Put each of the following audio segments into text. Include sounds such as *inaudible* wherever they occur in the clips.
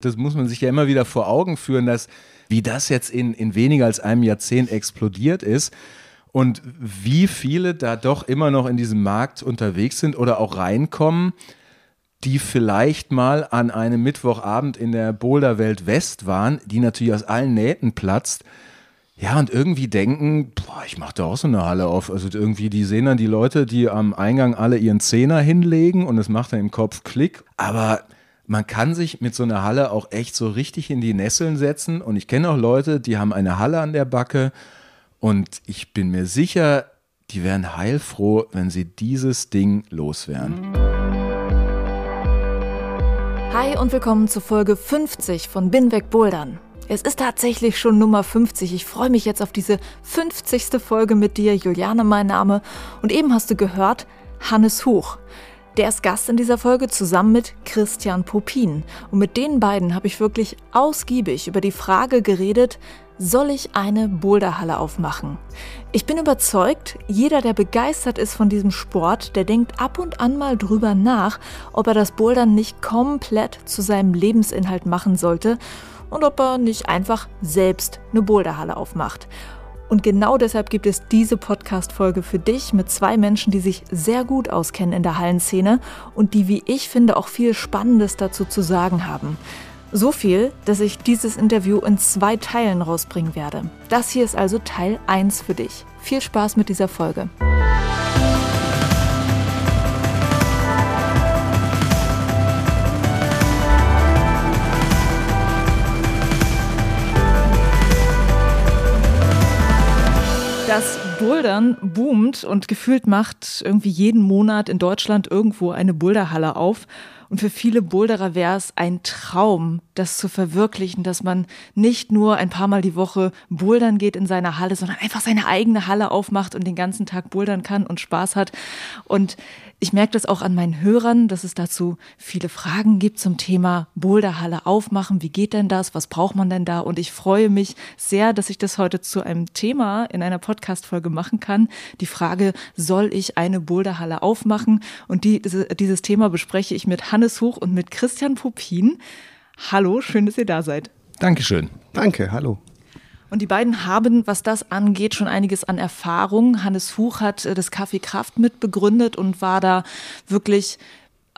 Das muss man sich ja immer wieder vor Augen führen, dass wie das jetzt in, in weniger als einem Jahrzehnt explodiert ist und wie viele da doch immer noch in diesem Markt unterwegs sind oder auch reinkommen, die vielleicht mal an einem Mittwochabend in der Boulderwelt West waren, die natürlich aus allen Nähten platzt. Ja, und irgendwie denken, boah, ich mache da auch so eine Halle auf. Also irgendwie, die sehen dann die Leute, die am Eingang alle ihren Zehner hinlegen und es macht dann im Kopf Klick. Aber man kann sich mit so einer Halle auch echt so richtig in die Nesseln setzen. Und ich kenne auch Leute, die haben eine Halle an der Backe. Und ich bin mir sicher, die wären heilfroh, wenn sie dieses Ding loswerden. Hi und willkommen zu Folge 50 von Binweg Bouldern. Es ist tatsächlich schon Nummer 50. Ich freue mich jetzt auf diese 50. Folge mit dir. Juliane mein Name. Und eben hast du gehört, Hannes Huch. Der ist Gast in dieser Folge zusammen mit Christian Popin. Und mit den beiden habe ich wirklich ausgiebig über die Frage geredet, soll ich eine Boulderhalle aufmachen? Ich bin überzeugt, jeder, der begeistert ist von diesem Sport, der denkt ab und an mal drüber nach, ob er das Bouldern nicht komplett zu seinem Lebensinhalt machen sollte und ob er nicht einfach selbst eine Boulderhalle aufmacht. Und genau deshalb gibt es diese Podcast-Folge für dich mit zwei Menschen, die sich sehr gut auskennen in der Hallenszene und die, wie ich finde, auch viel Spannendes dazu zu sagen haben. So viel, dass ich dieses Interview in zwei Teilen rausbringen werde. Das hier ist also Teil 1 für dich. Viel Spaß mit dieser Folge. Bouldern boomt und gefühlt macht irgendwie jeden Monat in Deutschland irgendwo eine Boulderhalle auf. Und für viele Boulderer wäre es ein Traum, das zu verwirklichen, dass man nicht nur ein paar Mal die Woche bouldern geht in seiner Halle, sondern einfach seine eigene Halle aufmacht und den ganzen Tag bouldern kann und Spaß hat. Und ich merke das auch an meinen Hörern, dass es dazu viele Fragen gibt zum Thema Boulderhalle aufmachen. Wie geht denn das? Was braucht man denn da? Und ich freue mich sehr, dass ich das heute zu einem Thema in einer Podcast-Folge machen kann. Die Frage, soll ich eine Boulderhalle aufmachen? Und die, dieses Thema bespreche ich mit Hannes Huch und mit Christian Popin. Hallo, schön, dass ihr da seid. Dankeschön. Danke, hallo. Und die beiden haben, was das angeht, schon einiges an Erfahrung. Hannes Huch hat äh, das Café Kraft mitbegründet und war da wirklich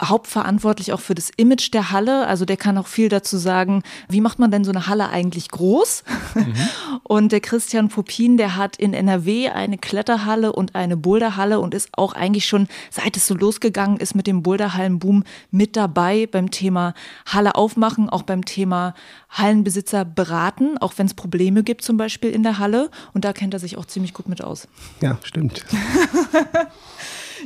hauptverantwortlich auch für das Image der Halle. Also der kann auch viel dazu sagen, wie macht man denn so eine Halle eigentlich groß? Mhm. *laughs* Und der Christian Popin, der hat in NRW eine Kletterhalle und eine Boulderhalle und ist auch eigentlich schon, seit es so losgegangen ist mit dem Boulderhallenboom, mit dabei beim Thema Halle aufmachen, auch beim Thema Hallenbesitzer beraten, auch wenn es Probleme gibt zum Beispiel in der Halle. Und da kennt er sich auch ziemlich gut mit aus. Ja, stimmt. *laughs*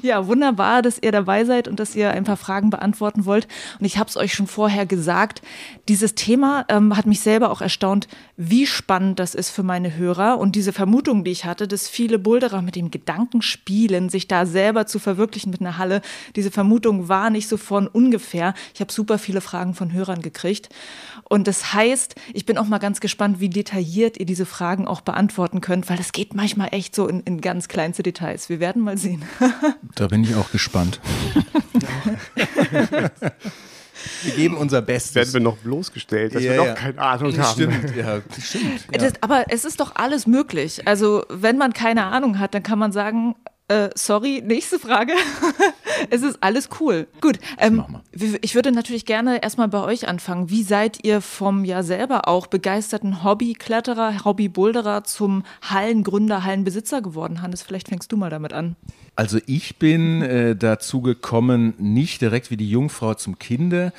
Ja, wunderbar, dass ihr dabei seid und dass ihr ein paar Fragen beantworten wollt. Und ich habe es euch schon vorher gesagt, dieses Thema ähm, hat mich selber auch erstaunt, wie spannend das ist für meine Hörer. Und diese Vermutung, die ich hatte, dass viele Boulderer mit dem Gedanken spielen, sich da selber zu verwirklichen mit einer Halle, diese Vermutung war nicht so von ungefähr. Ich habe super viele Fragen von Hörern gekriegt. Und das heißt, ich bin auch mal ganz gespannt, wie detailliert ihr diese Fragen auch beantworten könnt, weil das geht manchmal echt so in, in ganz kleinste Details. Wir werden mal sehen. Da bin ich auch gespannt. *laughs* Wir geben unser Bestes. Werden wir noch bloßgestellt, dass ja, wir noch ja. keine Ahnung haben. Stimmt, ja, stimmt. Ja. Das, aber es ist doch alles möglich. Also, wenn man keine Ahnung hat, dann kann man sagen, äh, sorry, nächste Frage. *laughs* es ist alles cool. Gut, ähm, ich würde natürlich gerne erstmal bei euch anfangen. Wie seid ihr vom ja selber auch begeisterten Hobbykletterer, Hobbyboulderer zum Hallengründer, Hallenbesitzer geworden? Hannes, vielleicht fängst du mal damit an. Also ich bin äh, dazu gekommen, nicht direkt wie die Jungfrau zum Kinde,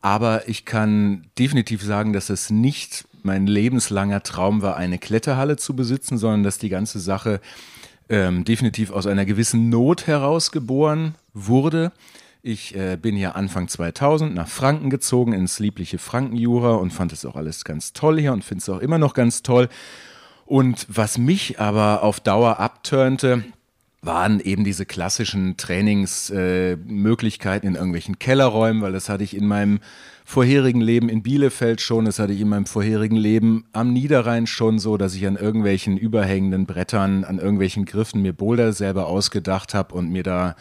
aber ich kann definitiv sagen, dass es nicht mein lebenslanger Traum war, eine Kletterhalle zu besitzen, sondern dass die ganze Sache ähm, definitiv aus einer gewissen Not herausgeboren wurde. Ich äh, bin ja Anfang 2000 nach Franken gezogen, ins liebliche Frankenjura und fand es auch alles ganz toll hier und finde es auch immer noch ganz toll Und was mich aber auf Dauer abturnte, waren eben diese klassischen Trainingsmöglichkeiten äh, in irgendwelchen Kellerräumen, weil das hatte ich in meinem vorherigen Leben in Bielefeld schon, das hatte ich in meinem vorherigen Leben am Niederrhein schon so, dass ich an irgendwelchen überhängenden Brettern, an irgendwelchen Griffen mir Boulder selber ausgedacht habe und mir da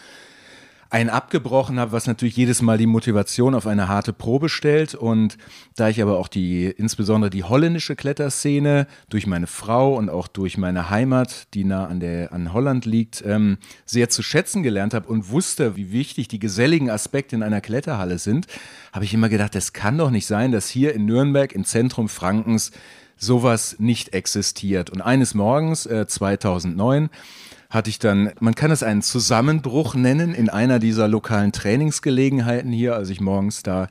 einen abgebrochen habe, was natürlich jedes Mal die Motivation auf eine harte Probe stellt. Und da ich aber auch die, insbesondere die holländische Kletterszene durch meine Frau und auch durch meine Heimat, die nah an, der, an Holland liegt, ähm, sehr zu schätzen gelernt habe und wusste, wie wichtig die geselligen Aspekte in einer Kletterhalle sind, habe ich immer gedacht, es kann doch nicht sein, dass hier in Nürnberg im Zentrum Frankens sowas nicht existiert. Und eines Morgens, äh, 2009, hatte ich dann, man kann es einen Zusammenbruch nennen, in einer dieser lokalen Trainingsgelegenheiten hier, als ich morgens da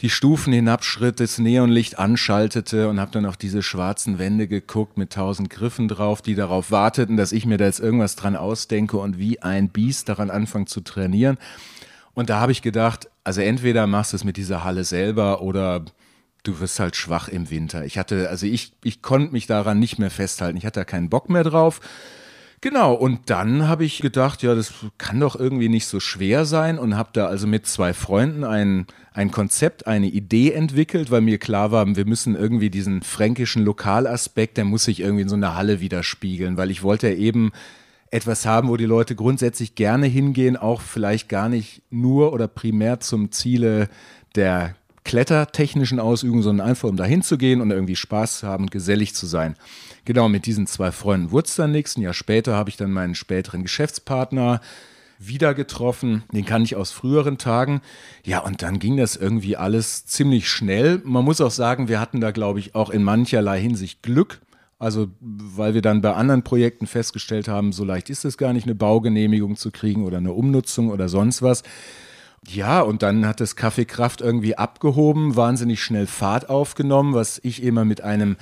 die Stufen hinabschritt, das Neonlicht anschaltete und habe dann auf diese schwarzen Wände geguckt mit tausend Griffen drauf, die darauf warteten, dass ich mir da jetzt irgendwas dran ausdenke und wie ein Biest daran anfange zu trainieren. Und da habe ich gedacht, also entweder machst du es mit dieser Halle selber oder du wirst halt schwach im Winter. Ich hatte, also ich, ich konnte mich daran nicht mehr festhalten. Ich hatte da keinen Bock mehr drauf. Genau, und dann habe ich gedacht, ja, das kann doch irgendwie nicht so schwer sein und habe da also mit zwei Freunden ein, ein Konzept, eine Idee entwickelt, weil mir klar war, wir müssen irgendwie diesen fränkischen Lokalaspekt, der muss sich irgendwie in so einer Halle widerspiegeln, weil ich wollte ja eben etwas haben, wo die Leute grundsätzlich gerne hingehen, auch vielleicht gar nicht nur oder primär zum Ziele der klettertechnischen Ausübung, sondern einfach um dahin zu gehen und irgendwie Spaß zu haben, gesellig zu sein. Genau, mit diesen zwei Freunden wurde es dann nichts. Ein Jahr später habe ich dann meinen späteren Geschäftspartner wieder getroffen. Den kann ich aus früheren Tagen. Ja, und dann ging das irgendwie alles ziemlich schnell. Man muss auch sagen, wir hatten da, glaube ich, auch in mancherlei Hinsicht Glück. Also, weil wir dann bei anderen Projekten festgestellt haben, so leicht ist es gar nicht, eine Baugenehmigung zu kriegen oder eine Umnutzung oder sonst was. Ja, und dann hat das Kaffeekraft irgendwie abgehoben, wahnsinnig schnell Fahrt aufgenommen, was ich immer mit einem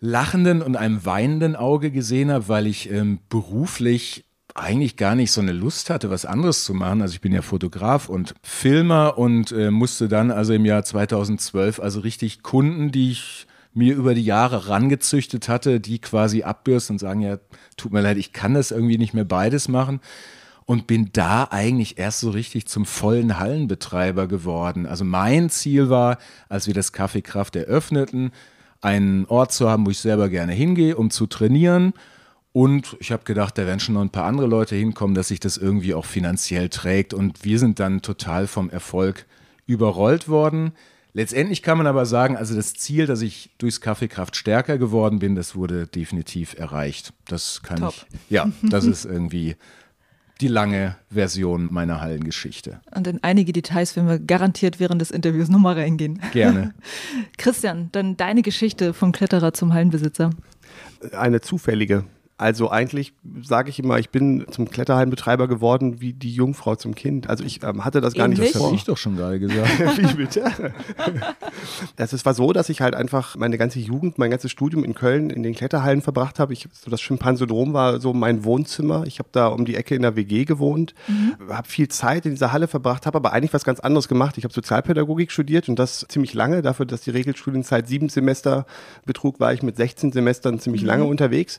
lachenden und einem weinenden Auge gesehen habe, weil ich ähm, beruflich eigentlich gar nicht so eine Lust hatte, was anderes zu machen. Also ich bin ja Fotograf und Filmer und äh, musste dann also im Jahr 2012 also richtig Kunden, die ich mir über die Jahre rangezüchtet hatte, die quasi abbürsten und sagen, ja, tut mir leid, ich kann das irgendwie nicht mehr beides machen und bin da eigentlich erst so richtig zum vollen Hallenbetreiber geworden. Also mein Ziel war, als wir das Kaffeekraft eröffneten, einen Ort zu haben, wo ich selber gerne hingehe, um zu trainieren. Und ich habe gedacht, da werden schon noch ein paar andere Leute hinkommen, dass sich das irgendwie auch finanziell trägt. Und wir sind dann total vom Erfolg überrollt worden. Letztendlich kann man aber sagen, also das Ziel, dass ich durchs Kaffeekraft stärker geworden bin, das wurde definitiv erreicht. Das kann Top. ich, ja, das ist irgendwie die lange Version meiner Hallengeschichte. Und in einige Details werden wir garantiert während des Interviews nochmal reingehen. Gerne. *laughs* Christian, dann deine Geschichte vom Kletterer zum Hallenbesitzer. Eine zufällige. Also eigentlich sage ich immer, ich bin zum Kletterhallenbetreiber geworden wie die Jungfrau zum Kind. Also ich ähm, hatte das gar Ähnlich? nicht vor. Das habe ich doch schon gerade gesagt. *laughs* wie bitte? *laughs* Es war so, dass ich halt einfach meine ganze Jugend, mein ganzes Studium in Köln in den Kletterhallen verbracht habe. Ich, so das Schimpansodrom war so mein Wohnzimmer. Ich habe da um die Ecke in der WG gewohnt, mhm. habe viel Zeit in dieser Halle verbracht, habe aber eigentlich was ganz anderes gemacht. Ich habe Sozialpädagogik studiert und das ziemlich lange. Dafür, dass die Regelstudienzeit sieben Semester betrug, war ich mit 16 Semestern ziemlich mhm. lange unterwegs.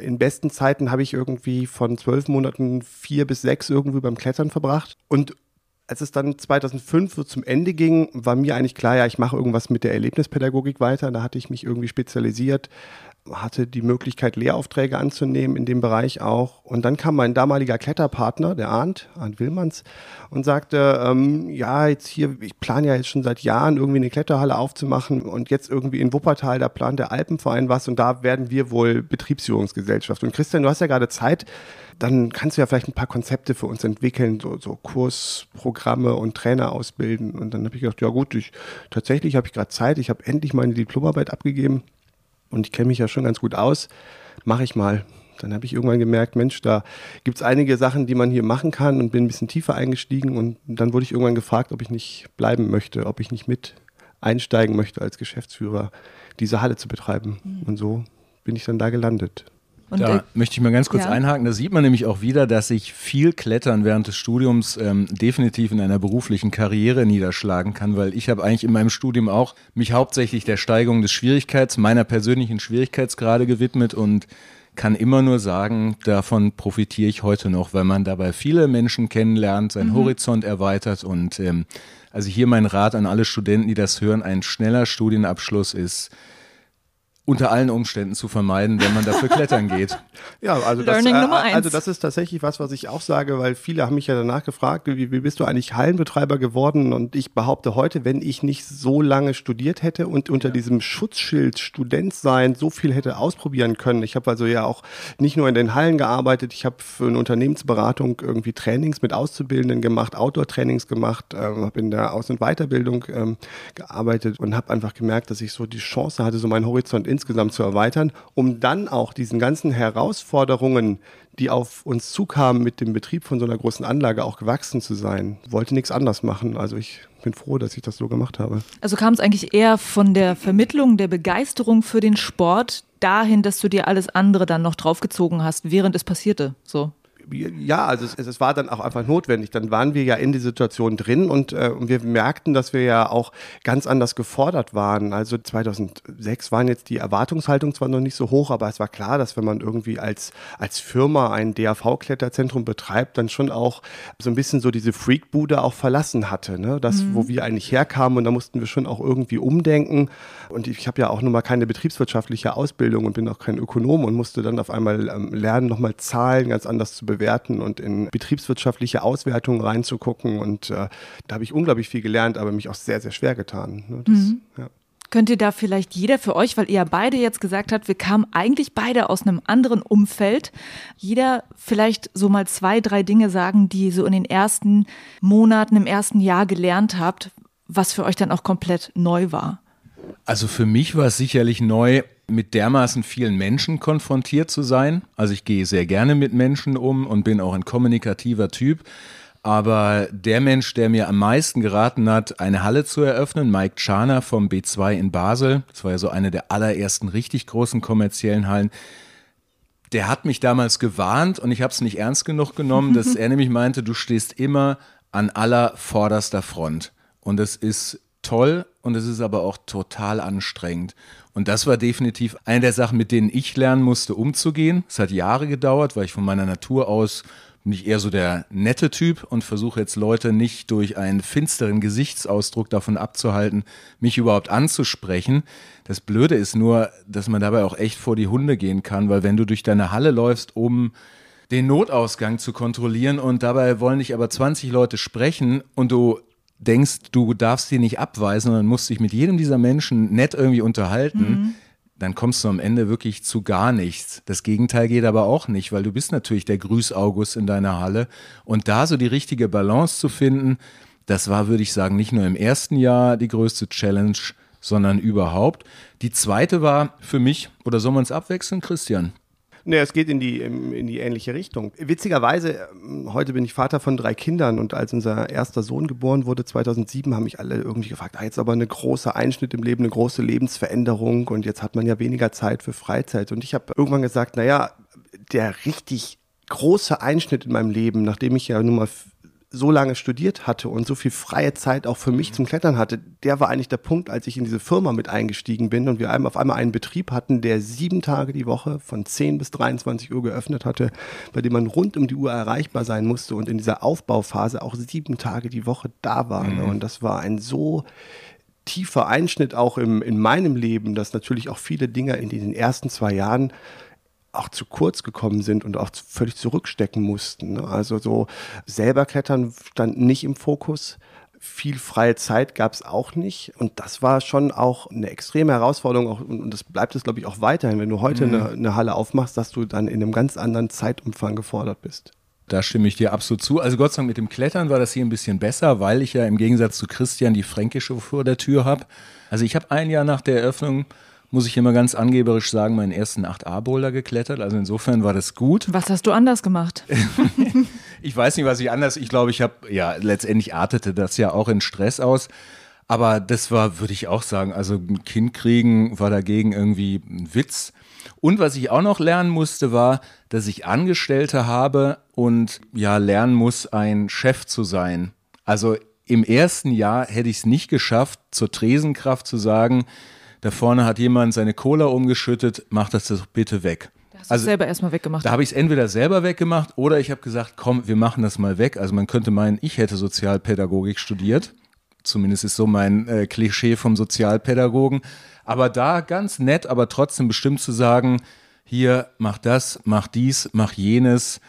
In den besten Zeiten habe ich irgendwie von zwölf Monaten vier bis sechs irgendwie beim Klettern verbracht. Und als es dann 2005 so zum Ende ging, war mir eigentlich klar, ja, ich mache irgendwas mit der Erlebnispädagogik weiter. Da hatte ich mich irgendwie spezialisiert, hatte die Möglichkeit, Lehraufträge anzunehmen in dem Bereich auch. Und dann kam mein damaliger Kletterpartner, der Arndt, Arndt Willmanns, und sagte, ähm, ja, jetzt hier, ich plane ja jetzt schon seit Jahren irgendwie eine Kletterhalle aufzumachen und jetzt irgendwie in Wuppertal, da plant der Alpenverein was und da werden wir wohl Betriebsführungsgesellschaft. Und Christian, du hast ja gerade Zeit, dann kannst du ja vielleicht ein paar Konzepte für uns entwickeln, so, so Kursprogramme und Trainer ausbilden. Und dann habe ich gedacht, ja gut, ich, tatsächlich habe ich gerade Zeit, ich habe endlich meine Diplomarbeit abgegeben und ich kenne mich ja schon ganz gut aus, mache ich mal. Dann habe ich irgendwann gemerkt, Mensch, da gibt es einige Sachen, die man hier machen kann und bin ein bisschen tiefer eingestiegen und dann wurde ich irgendwann gefragt, ob ich nicht bleiben möchte, ob ich nicht mit einsteigen möchte als Geschäftsführer, diese Halle zu betreiben. Mhm. Und so bin ich dann da gelandet. Und da äh, möchte ich mal ganz kurz ja. einhaken. Da sieht man nämlich auch wieder, dass sich viel Klettern während des Studiums ähm, definitiv in einer beruflichen Karriere niederschlagen kann, weil ich habe eigentlich in meinem Studium auch mich hauptsächlich der Steigerung des Schwierigkeits, meiner persönlichen Schwierigkeitsgrade gewidmet und kann immer nur sagen, davon profitiere ich heute noch, weil man dabei viele Menschen kennenlernt, seinen Mhm. Horizont erweitert und ähm, also hier mein Rat an alle Studenten, die das hören, ein schneller Studienabschluss ist unter allen Umständen zu vermeiden, wenn man dafür klettern geht. *laughs* Ja, also das, Learning äh, also das ist tatsächlich was, was ich auch sage, weil viele haben mich ja danach gefragt, wie, wie bist du eigentlich Hallenbetreiber geworden? Und ich behaupte heute, wenn ich nicht so lange studiert hätte und unter diesem Schutzschild Student sein so viel hätte ausprobieren können. Ich habe also ja auch nicht nur in den Hallen gearbeitet, ich habe für eine Unternehmensberatung irgendwie Trainings mit Auszubildenden gemacht, Outdoor-Trainings gemacht, ähm, habe in der Aus- und Weiterbildung ähm, gearbeitet und habe einfach gemerkt, dass ich so die Chance hatte, so meinen Horizont insgesamt zu erweitern, um dann auch diesen ganzen Herausforderungen, die auf uns zukamen, mit dem Betrieb von so einer großen Anlage auch gewachsen zu sein. Wollte nichts anders machen. Also ich bin froh, dass ich das so gemacht habe. Also kam es eigentlich eher von der Vermittlung der Begeisterung für den Sport dahin, dass du dir alles andere dann noch draufgezogen hast, während es passierte. So. Ja, also es, es war dann auch einfach notwendig. Dann waren wir ja in die Situation drin und, äh, wir merkten, dass wir ja auch ganz anders gefordert waren. Also 2006 waren jetzt die Erwartungshaltung zwar noch nicht so hoch, aber es war klar, dass wenn man irgendwie als, als Firma ein DAV-Kletterzentrum betreibt, dann schon auch so ein bisschen so diese Freakbude auch verlassen hatte. Ne? Das, wo wir eigentlich herkamen und da mussten wir schon auch irgendwie umdenken. Und ich habe ja auch nun mal keine betriebswirtschaftliche Ausbildung und bin auch kein Ökonom und musste dann auf einmal ähm, lernen, nochmal Zahlen ganz anders zu bewerten und in betriebswirtschaftliche Auswertungen reinzugucken. Und äh, da habe ich unglaublich viel gelernt, aber mich auch sehr, sehr schwer getan. Ne? Das, ja. Könnt ihr da vielleicht jeder für euch, weil ihr ja beide jetzt gesagt habt, wir kamen eigentlich beide aus einem anderen Umfeld, jeder vielleicht so mal zwei, drei Dinge sagen, die ihr so in den ersten Monaten, im ersten Jahr gelernt habt, was für euch dann auch komplett neu war? Also für mich war es sicherlich neu, mit dermaßen vielen Menschen konfrontiert zu sein. Also ich gehe sehr gerne mit Menschen um und bin auch ein kommunikativer Typ. Aber der Mensch, der mir am meisten geraten hat, eine Halle zu eröffnen, Mike Czarner vom B2 in Basel, das war ja so eine der allerersten richtig großen kommerziellen Hallen, der hat mich damals gewarnt und ich habe es nicht ernst genug genommen, dass *laughs* er nämlich meinte, du stehst immer an aller vorderster Front. Und es ist toll und es ist aber auch total anstrengend. Und das war definitiv eine der Sachen, mit denen ich lernen musste, umzugehen. Es hat Jahre gedauert, weil ich von meiner Natur aus bin ich eher so der nette Typ und versuche jetzt Leute nicht durch einen finsteren Gesichtsausdruck davon abzuhalten, mich überhaupt anzusprechen. Das Blöde ist nur, dass man dabei auch echt vor die Hunde gehen kann, weil wenn du durch deine Halle läufst, um den Notausgang zu kontrollieren und dabei wollen dich aber 20 Leute sprechen und du denkst, du darfst sie nicht abweisen, sondern musst dich mit jedem dieser Menschen nett irgendwie unterhalten, dann kommst du am Ende wirklich zu gar nichts. Das Gegenteil geht aber auch nicht, weil du bist natürlich der Grüß-August in deiner Halle. Und da so die richtige Balance zu finden, das war, würde ich sagen, nicht nur im ersten Jahr die größte Challenge, sondern überhaupt. Die zweite war für mich, oder soll man es abwechseln, Christian? Nee, es geht in die, in die ähnliche Richtung. Witzigerweise, ähm, heute bin ich Vater von drei Kindern und als unser erster Sohn geboren wurde, 2007, haben mich alle irgendwie gefragt, ah, jetzt aber eine große Einschnitt im Leben, eine große Lebensveränderung und jetzt hat man ja weniger Zeit für Freizeit. Und ich habe irgendwann gesagt, naja, der richtig große Einschnitt in meinem Leben, nachdem ich ja nun mal so lange studiert hatte und so viel freie Zeit auch für mich zum Klettern hatte, der war eigentlich der Punkt, als ich in diese Firma mit eingestiegen bin und wir einem auf einmal einen Betrieb hatten, der sieben Tage die Woche von 10 bis 23 Uhr geöffnet hatte, bei dem man rund um die Uhr erreichbar sein musste und in dieser Aufbauphase auch sieben Tage die Woche da war. Mhm. Und das war ein so tiefer Einschnitt auch im, in meinem Leben, dass natürlich auch viele Dinge in diesen ersten zwei Jahren auch zu kurz gekommen sind und auch völlig zurückstecken mussten. Also so selber klettern stand nicht im Fokus. Viel freie Zeit gab es auch nicht. Und das war schon auch eine extreme Herausforderung. Auch, und das bleibt es, glaube ich, auch weiterhin. Wenn du heute mhm. eine, eine Halle aufmachst, dass du dann in einem ganz anderen Zeitumfang gefordert bist. Da stimme ich dir absolut zu. Also Gott sei Dank mit dem Klettern war das hier ein bisschen besser, weil ich ja im Gegensatz zu Christian die Fränkische vor der Tür habe. Also ich habe ein Jahr nach der Eröffnung muss ich immer ganz angeberisch sagen, meinen ersten 8a-Boulder geklettert. Also insofern war das gut. Was hast du anders gemacht? *laughs* ich weiß nicht, was ich anders. Ich glaube, ich habe, ja, letztendlich artete das ja auch in Stress aus. Aber das war, würde ich auch sagen, also ein Kind kriegen war dagegen irgendwie ein Witz. Und was ich auch noch lernen musste, war, dass ich Angestellte habe und ja lernen muss, ein Chef zu sein. Also im ersten Jahr hätte ich es nicht geschafft, zur Tresenkraft zu sagen, da vorne hat jemand seine Cola umgeschüttet, mach das doch bitte weg. Da hast also, selber erstmal weggemacht. Da habe ich es entweder selber weggemacht oder ich habe gesagt, komm, wir machen das mal weg. Also man könnte meinen, ich hätte Sozialpädagogik studiert. Zumindest ist so mein äh, Klischee vom Sozialpädagogen. Aber da ganz nett, aber trotzdem bestimmt zu sagen, hier, mach das, mach dies, mach jenes.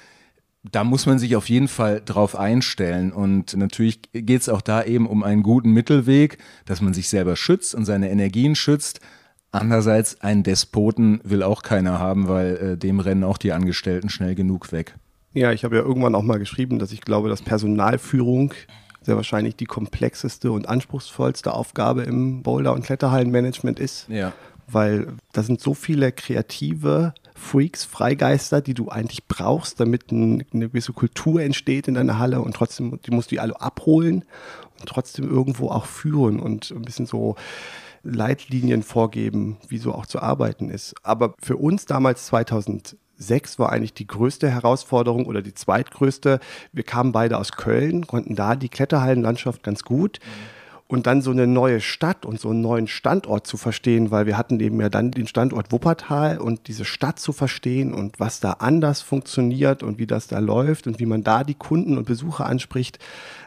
Da muss man sich auf jeden Fall drauf einstellen. Und natürlich geht es auch da eben um einen guten Mittelweg, dass man sich selber schützt und seine Energien schützt. Andererseits, einen Despoten will auch keiner haben, weil äh, dem rennen auch die Angestellten schnell genug weg. Ja, ich habe ja irgendwann auch mal geschrieben, dass ich glaube, dass Personalführung sehr wahrscheinlich die komplexeste und anspruchsvollste Aufgabe im Boulder- und Kletterhallenmanagement ist. Ja. Weil da sind so viele kreative Freaks, Freigeister, die du eigentlich brauchst, damit ein, eine gewisse Kultur entsteht in deiner Halle und trotzdem, die musst du alle abholen und trotzdem irgendwo auch führen und ein bisschen so Leitlinien vorgeben, wie so auch zu arbeiten ist. Aber für uns damals 2000 6 war eigentlich die größte Herausforderung oder die zweitgrößte. Wir kamen beide aus Köln, konnten da die Kletterhallenlandschaft ganz gut. Und dann so eine neue Stadt und so einen neuen Standort zu verstehen, weil wir hatten eben ja dann den Standort Wuppertal und diese Stadt zu verstehen und was da anders funktioniert und wie das da läuft und wie man da die Kunden und Besucher anspricht.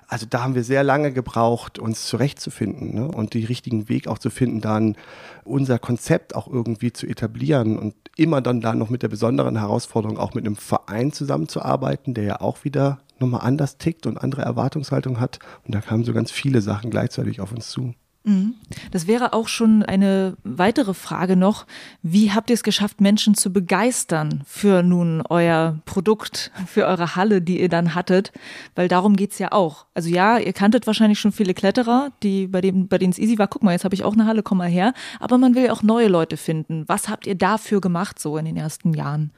Also da haben wir sehr lange gebraucht, uns zurechtzufinden ne? und die richtigen Weg auch zu finden, dann unser Konzept auch irgendwie zu etablieren und immer dann da noch mit der besonderen Herausforderung, auch mit einem Verein zusammenzuarbeiten, der ja auch wieder nochmal anders tickt und andere Erwartungshaltung hat. Und da kamen so ganz viele Sachen gleichzeitig auf uns zu. Mhm. Das wäre auch schon eine weitere Frage noch. Wie habt ihr es geschafft, Menschen zu begeistern für nun euer Produkt, für eure Halle, die ihr dann hattet? Weil darum geht es ja auch. Also ja, ihr kanntet wahrscheinlich schon viele Kletterer, die, bei, dem, bei denen es easy war. Guck mal, jetzt habe ich auch eine Halle, komm mal her. Aber man will ja auch neue Leute finden. Was habt ihr dafür gemacht so in den ersten Jahren?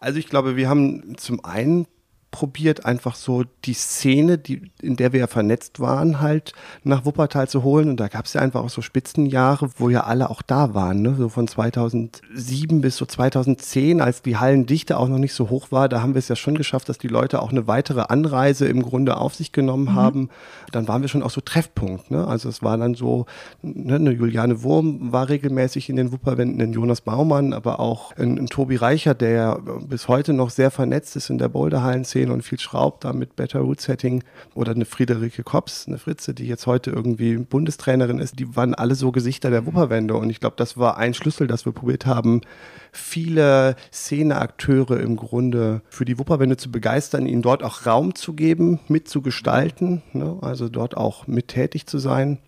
Also ich glaube, wir haben zum einen probiert, einfach so die Szene, die, in der wir ja vernetzt waren, halt nach Wuppertal zu holen. Und da gab es ja einfach auch so Spitzenjahre, wo ja alle auch da waren. Ne? So von 2007 bis so 2010, als die Hallendichte auch noch nicht so hoch war, da haben wir es ja schon geschafft, dass die Leute auch eine weitere Anreise im Grunde auf sich genommen mhm. haben. Dann waren wir schon auch so Treffpunkt. Ne? Also es war dann so, ne, eine Juliane Wurm war regelmäßig in den Wupperwänden, ein Jonas Baumann, aber auch ein, ein Tobi Reicher, der bis heute noch sehr vernetzt ist in der Boulderhallen-Szene Szene und viel schraubt da mit Better Root Setting oder eine Friederike Kops, eine Fritze, die jetzt heute irgendwie Bundestrainerin ist, die waren alle so Gesichter der Wupperwände und ich glaube, das war ein Schlüssel, dass wir probiert haben, viele Szeneakteure im Grunde für die Wupperwände zu begeistern, ihnen dort auch Raum zu geben, mitzugestalten, ne? also dort auch mit tätig zu sein.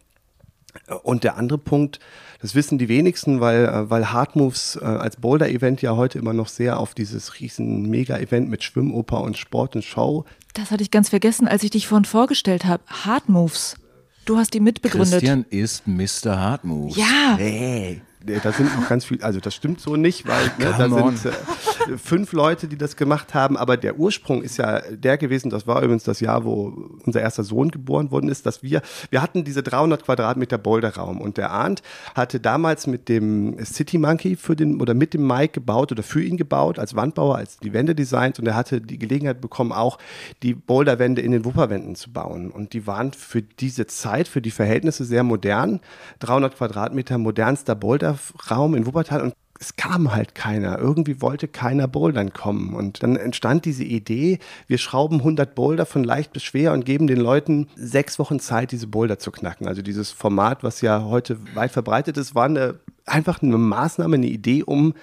Und der andere Punkt, das wissen die wenigsten, weil, äh, weil Hard Moves äh, als Boulder-Event ja heute immer noch sehr auf dieses riesen Mega-Event mit Schwimmoper und Sport und Show. Das hatte ich ganz vergessen, als ich dich vorhin vorgestellt habe. Hard Moves. Du hast die mitbegründet. Christian ist Mr. Hard Moves. Ja. Hey da sind noch ganz viele, also das stimmt so nicht, weil ne, da sind äh, fünf Leute, die das gemacht haben, aber der Ursprung ist ja der gewesen, das war übrigens das Jahr, wo unser erster Sohn geboren worden ist, dass wir, wir hatten diese 300 Quadratmeter Boulderraum. Und der Arndt hatte damals mit dem City Monkey für den, oder mit dem Mike gebaut oder für ihn gebaut, als Wandbauer, als die Wände designt. Und er hatte die Gelegenheit bekommen, auch die Boulderwände in den Wupperwänden zu bauen. Und die waren für diese Zeit, für die Verhältnisse sehr modern, 300 Quadratmeter modernster Boulder Raum in Wuppertal und es kam halt keiner. Irgendwie wollte keiner Bouldern kommen. Und dann entstand diese Idee, wir schrauben 100 Boulder von leicht bis schwer und geben den Leuten sechs Wochen Zeit, diese Boulder zu knacken. Also dieses Format, was ja heute weit verbreitet ist, war eine, einfach eine Maßnahme, eine Idee, um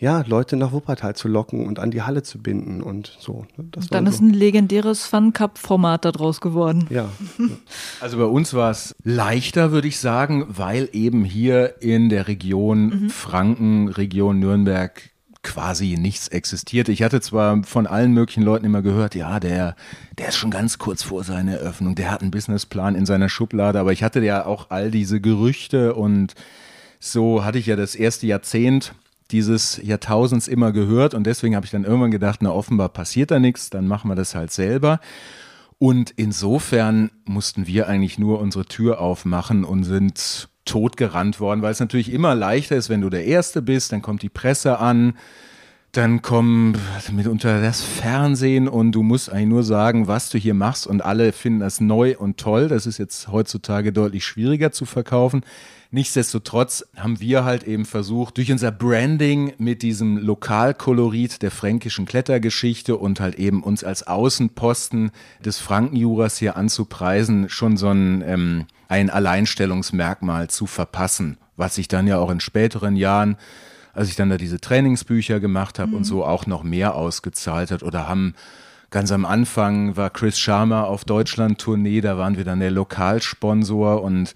ja, Leute nach Wuppertal zu locken und an die Halle zu binden und so. Ne, das Dann so. ist ein legendäres Fun Cup Format daraus geworden. Ja. *laughs* Also bei uns war es leichter, würde ich sagen, weil eben hier in der Region mhm. Franken, Region Nürnberg quasi nichts existiert. Ich hatte zwar von allen möglichen Leuten immer gehört, ja, der, der ist schon ganz kurz vor seiner Eröffnung, der hat einen Businessplan in seiner Schublade, aber ich hatte ja auch all diese Gerüchte und so hatte ich ja das erste Jahrzehnt dieses Jahrtausends immer gehört und deswegen habe ich dann irgendwann gedacht, na offenbar passiert da nichts, dann machen wir das halt selber. Und insofern mussten wir eigentlich nur unsere Tür aufmachen und sind totgerannt worden, weil es natürlich immer leichter ist, wenn du der Erste bist, dann kommt die Presse an, dann kommt mitunter das Fernsehen und du musst eigentlich nur sagen, was du hier machst und alle finden das neu und toll. Das ist jetzt heutzutage deutlich schwieriger zu verkaufen. Nichtsdestotrotz haben wir halt eben versucht, durch unser Branding mit diesem Lokalkolorit der fränkischen Klettergeschichte und halt eben uns als Außenposten des Frankenjuras hier anzupreisen, schon so ein, ähm, ein Alleinstellungsmerkmal zu verpassen, was sich dann ja auch in späteren Jahren als ich dann da diese Trainingsbücher gemacht habe mhm. und so auch noch mehr ausgezahlt hat oder haben ganz am Anfang war Chris Sharma auf Deutschland-Tournee, da waren wir dann der Lokalsponsor und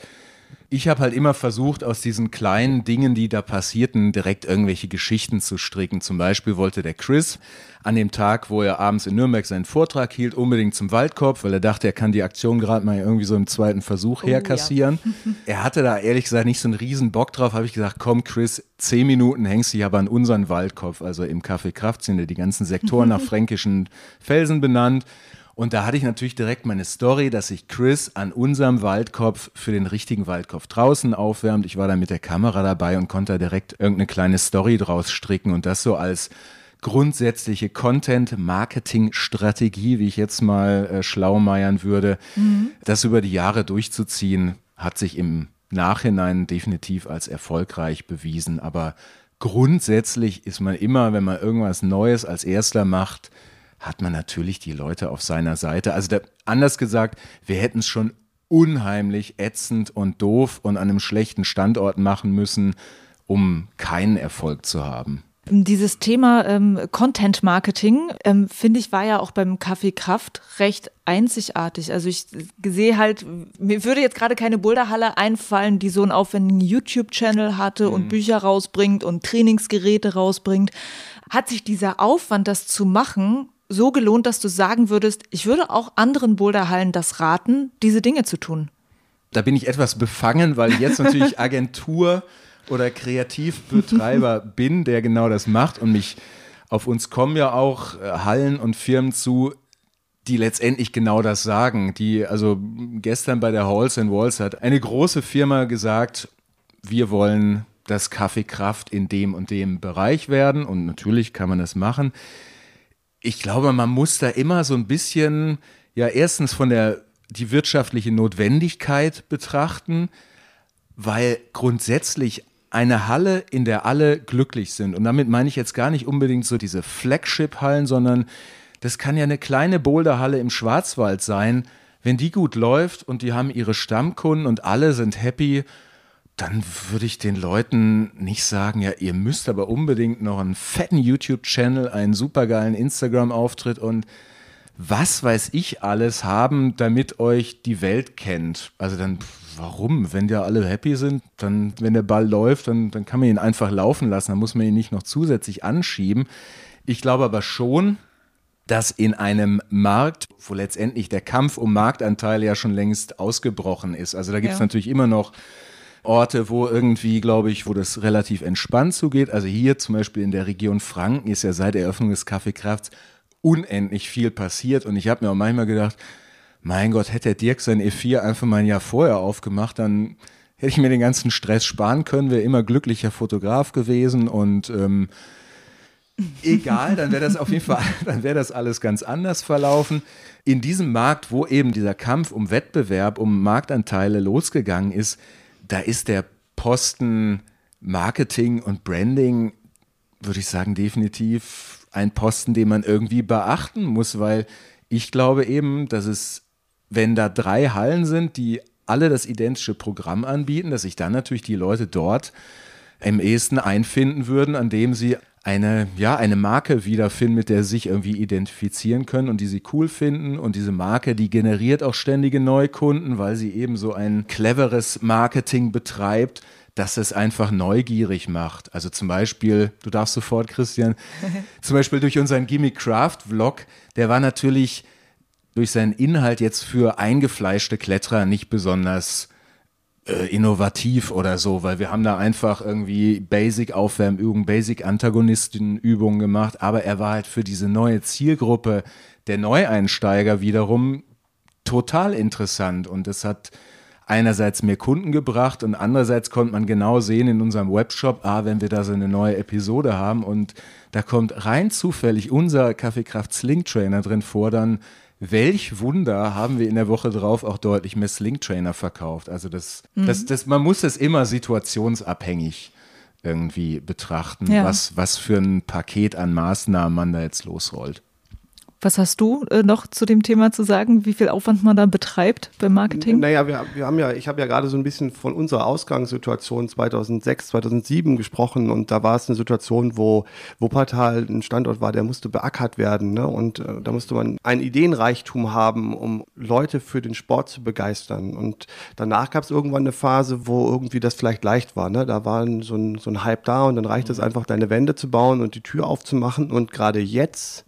ich habe halt immer versucht, aus diesen kleinen Dingen, die da passierten, direkt irgendwelche Geschichten zu stricken. Zum Beispiel wollte der Chris an dem Tag, wo er abends in Nürnberg seinen Vortrag hielt, unbedingt zum Waldkopf, weil er dachte, er kann die Aktion gerade mal irgendwie so im zweiten Versuch oh, herkassieren. Ja. *laughs* er hatte da ehrlich gesagt nicht so einen riesen Bock drauf, habe ich gesagt, komm Chris, zehn Minuten hängst du dich aber an unseren Waldkopf, also im Café Kraft sind ja die ganzen Sektoren nach *laughs* fränkischen Felsen benannt. Und da hatte ich natürlich direkt meine Story, dass sich Chris an unserem Waldkopf für den richtigen Waldkopf draußen aufwärmt. Ich war da mit der Kamera dabei und konnte da direkt irgendeine kleine Story draus stricken und das so als grundsätzliche Content-Marketing-Strategie, wie ich jetzt mal äh, schlaumeiern würde, mhm. das über die Jahre durchzuziehen, hat sich im Nachhinein definitiv als erfolgreich bewiesen. Aber grundsätzlich ist man immer, wenn man irgendwas Neues als Erster macht, hat man natürlich die Leute auf seiner Seite. Also da, anders gesagt, wir hätten es schon unheimlich ätzend und doof und an einem schlechten Standort machen müssen, um keinen Erfolg zu haben. Dieses Thema ähm, Content Marketing, ähm, finde ich, war ja auch beim Kaffee Kraft recht einzigartig. Also ich sehe halt, mir würde jetzt gerade keine Boulderhalle einfallen, die so einen aufwendigen YouTube-Channel hatte mhm. und Bücher rausbringt und Trainingsgeräte rausbringt. Hat sich dieser Aufwand, das zu machen, so gelohnt, dass du sagen würdest, ich würde auch anderen Boulderhallen das raten, diese Dinge zu tun? Da bin ich etwas befangen, weil ich jetzt natürlich *laughs* Agentur oder Kreativbetreiber *laughs* bin, der genau das macht und mich auf uns kommen ja auch äh, Hallen und Firmen zu, die letztendlich genau das sagen. Die, also gestern bei der Halls and Walls hat eine große Firma gesagt, wir wollen das Kaffeekraft in dem und dem Bereich werden und natürlich kann man das machen ich glaube, man muss da immer so ein bisschen, ja, erstens von der, die wirtschaftliche Notwendigkeit betrachten, weil grundsätzlich eine Halle, in der alle glücklich sind. Und damit meine ich jetzt gar nicht unbedingt so diese Flagship-Hallen, sondern das kann ja eine kleine Boulderhalle im Schwarzwald sein. Wenn die gut läuft und die haben ihre Stammkunden und alle sind happy, dann würde ich den Leuten nicht sagen, ja, ihr müsst aber unbedingt noch einen fetten YouTube-Channel, einen supergeilen Instagram-Auftritt und was weiß ich alles haben, damit euch die Welt kennt. Also dann, warum? Wenn ja alle happy sind, dann, wenn der Ball läuft, dann, dann kann man ihn einfach laufen lassen, dann muss man ihn nicht noch zusätzlich anschieben. Ich glaube aber schon, dass in einem Markt, wo letztendlich der Kampf um Marktanteile ja schon längst ausgebrochen ist, also da gibt es ja. natürlich immer noch Orte, wo irgendwie, glaube ich, wo das relativ entspannt zugeht. Also hier zum Beispiel in der Region Franken ist ja seit Eröffnung des Kaffeekrafts unendlich viel passiert. Und ich habe mir auch manchmal gedacht, mein Gott, hätte der Dirk sein E4 einfach mal ein Jahr vorher aufgemacht, dann hätte ich mir den ganzen Stress sparen können, wäre immer glücklicher Fotograf gewesen und ähm, egal, dann wäre das auf jeden Fall, *laughs* dann wäre das alles ganz anders verlaufen. In diesem Markt, wo eben dieser Kampf um Wettbewerb, um Marktanteile losgegangen ist, da ist der Posten Marketing und Branding, würde ich sagen, definitiv ein Posten, den man irgendwie beachten muss, weil ich glaube eben, dass es, wenn da drei Hallen sind, die alle das identische Programm anbieten, dass sich dann natürlich die Leute dort am ehesten einfinden würden, an dem sie eine, ja, eine Marke wiederfinden, mit der sie sich irgendwie identifizieren können und die sie cool finden. Und diese Marke, die generiert auch ständige Neukunden, weil sie eben so ein cleveres Marketing betreibt, dass es einfach neugierig macht. Also zum Beispiel, du darfst sofort, Christian, *laughs* zum Beispiel durch unseren Gimme Craft Vlog, der war natürlich durch seinen Inhalt jetzt für eingefleischte Kletterer nicht besonders innovativ oder so, weil wir haben da einfach irgendwie Basic-Aufwärmübungen, Basic-Antagonistenübungen gemacht, aber er war halt für diese neue Zielgruppe der Neueinsteiger wiederum total interessant und es hat einerseits mehr Kunden gebracht und andererseits konnte man genau sehen in unserem Webshop, ah, wenn wir da so eine neue Episode haben und da kommt rein zufällig unser Kaffeekraft Sling Trainer drin vor, dann welch Wunder haben wir in der Woche drauf auch deutlich mehr Sling Trainer verkauft. Also das, mhm. das, das, man muss es immer situationsabhängig irgendwie betrachten, ja. was, was für ein Paket an Maßnahmen man da jetzt losrollt. Was hast du äh, noch zu dem Thema zu sagen, wie viel Aufwand man da betreibt beim Marketing? Naja, wir, wir haben ja, ich habe ja gerade so ein bisschen von unserer Ausgangssituation 2006, 2007 gesprochen und da war es eine Situation, wo Wuppertal ein Standort war, der musste beackert werden ne? und äh, da musste man ein Ideenreichtum haben, um Leute für den Sport zu begeistern und danach gab es irgendwann eine Phase, wo irgendwie das vielleicht leicht war. Ne? Da war so ein, so ein Hype da und dann reicht es mhm. einfach, deine Wände zu bauen und die Tür aufzumachen und gerade jetzt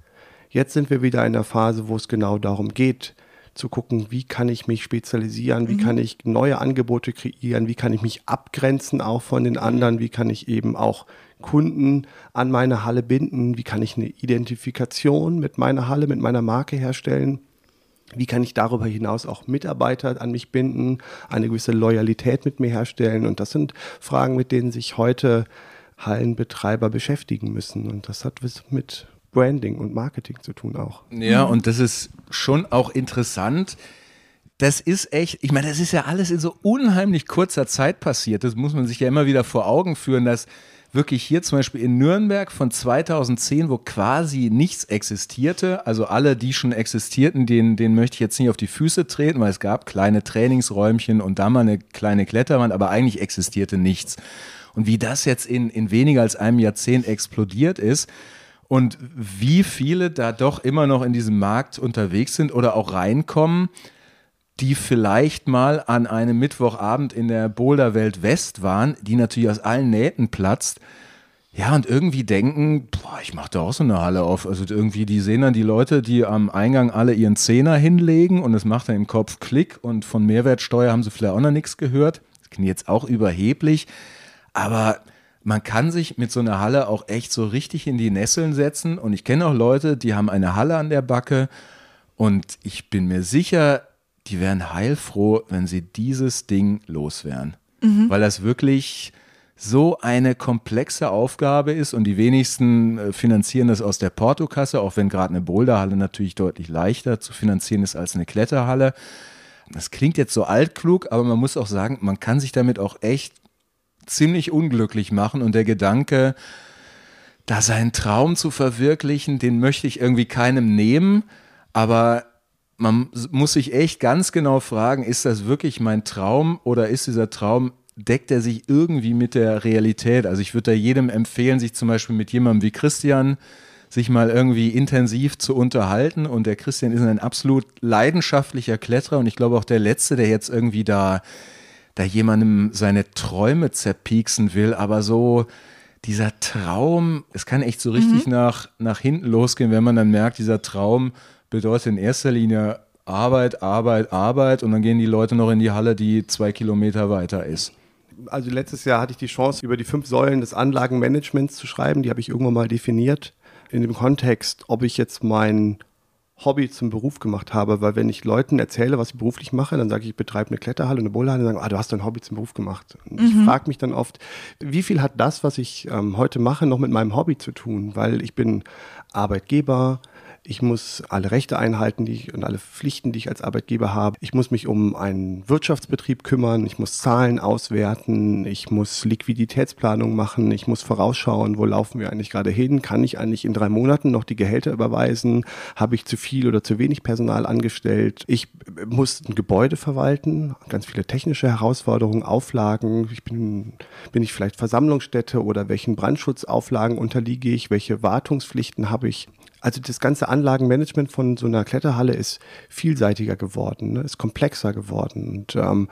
Jetzt sind wir wieder in der Phase, wo es genau darum geht, zu gucken, wie kann ich mich spezialisieren, wie mhm. kann ich neue Angebote kreieren, wie kann ich mich abgrenzen auch von den anderen, wie kann ich eben auch Kunden an meine Halle binden, wie kann ich eine Identifikation mit meiner Halle, mit meiner Marke herstellen. Wie kann ich darüber hinaus auch Mitarbeiter an mich binden, eine gewisse Loyalität mit mir herstellen? Und das sind Fragen, mit denen sich heute Hallenbetreiber beschäftigen müssen. Und das hat was mit Branding und Marketing zu tun auch. Ja, und das ist schon auch interessant. Das ist echt, ich meine, das ist ja alles in so unheimlich kurzer Zeit passiert. Das muss man sich ja immer wieder vor Augen führen, dass wirklich hier zum Beispiel in Nürnberg von 2010, wo quasi nichts existierte, also alle, die schon existierten, denen, denen möchte ich jetzt nicht auf die Füße treten, weil es gab kleine Trainingsräumchen und da mal eine kleine Kletterwand, aber eigentlich existierte nichts. Und wie das jetzt in, in weniger als einem Jahrzehnt explodiert ist, und wie viele da doch immer noch in diesem Markt unterwegs sind oder auch reinkommen, die vielleicht mal an einem Mittwochabend in der Boulderwelt West waren, die natürlich aus allen Nähten platzt. Ja, und irgendwie denken, boah, ich mache da auch so eine Halle auf. Also irgendwie, die sehen dann die Leute, die am Eingang alle ihren Zehner hinlegen und es macht dann im Kopf Klick und von Mehrwertsteuer haben sie vielleicht auch noch nichts gehört. Das klingt jetzt auch überheblich, aber man kann sich mit so einer Halle auch echt so richtig in die Nesseln setzen. Und ich kenne auch Leute, die haben eine Halle an der Backe. Und ich bin mir sicher, die wären heilfroh, wenn sie dieses Ding los wären. Mhm. Weil das wirklich so eine komplexe Aufgabe ist und die wenigsten äh, finanzieren das aus der Portokasse, auch wenn gerade eine Boulderhalle natürlich deutlich leichter zu finanzieren ist als eine Kletterhalle. Das klingt jetzt so altklug, aber man muss auch sagen, man kann sich damit auch echt ziemlich unglücklich machen. Und der Gedanke, da seinen Traum zu verwirklichen, den möchte ich irgendwie keinem nehmen, aber man muss sich echt ganz genau fragen, ist das wirklich mein Traum oder ist dieser Traum, deckt er sich irgendwie mit der Realität? Also ich würde da jedem empfehlen, sich zum Beispiel mit jemandem wie Christian sich mal irgendwie intensiv zu unterhalten. Und der Christian ist ein absolut leidenschaftlicher Kletterer und ich glaube auch der Letzte, der jetzt irgendwie da da jemandem seine Träume zerpieksen will, aber so dieser Traum, es kann echt so richtig mhm. nach, nach hinten losgehen, wenn man dann merkt, dieser Traum bedeutet in erster Linie Arbeit, Arbeit, Arbeit und dann gehen die Leute noch in die Halle, die zwei Kilometer weiter ist. Also letztes Jahr hatte ich die Chance, über die fünf Säulen des Anlagenmanagements zu schreiben. Die habe ich irgendwann mal definiert. In dem Kontext, ob ich jetzt mein Hobby zum Beruf gemacht habe, weil wenn ich Leuten erzähle, was ich beruflich mache, dann sage ich, ich betreibe eine Kletterhalle, eine Boulderhalle, und sagen, ah, du hast dein Hobby zum Beruf gemacht. Und mhm. ich frage mich dann oft, wie viel hat das, was ich ähm, heute mache, noch mit meinem Hobby zu tun? Weil ich bin Arbeitgeber, ich muss alle Rechte einhalten die ich, und alle Pflichten, die ich als Arbeitgeber habe. Ich muss mich um einen Wirtschaftsbetrieb kümmern. Ich muss Zahlen auswerten. Ich muss Liquiditätsplanung machen. Ich muss vorausschauen, wo laufen wir eigentlich gerade hin? Kann ich eigentlich in drei Monaten noch die Gehälter überweisen? Habe ich zu viel oder zu wenig Personal angestellt? Ich muss ein Gebäude verwalten. Ganz viele technische Herausforderungen, Auflagen. Ich bin, bin ich vielleicht Versammlungsstätte oder welchen Brandschutzauflagen unterliege ich? Welche Wartungspflichten habe ich? Also das ganze Anlagenmanagement von so einer Kletterhalle ist vielseitiger geworden, ne? ist komplexer geworden. Und ähm,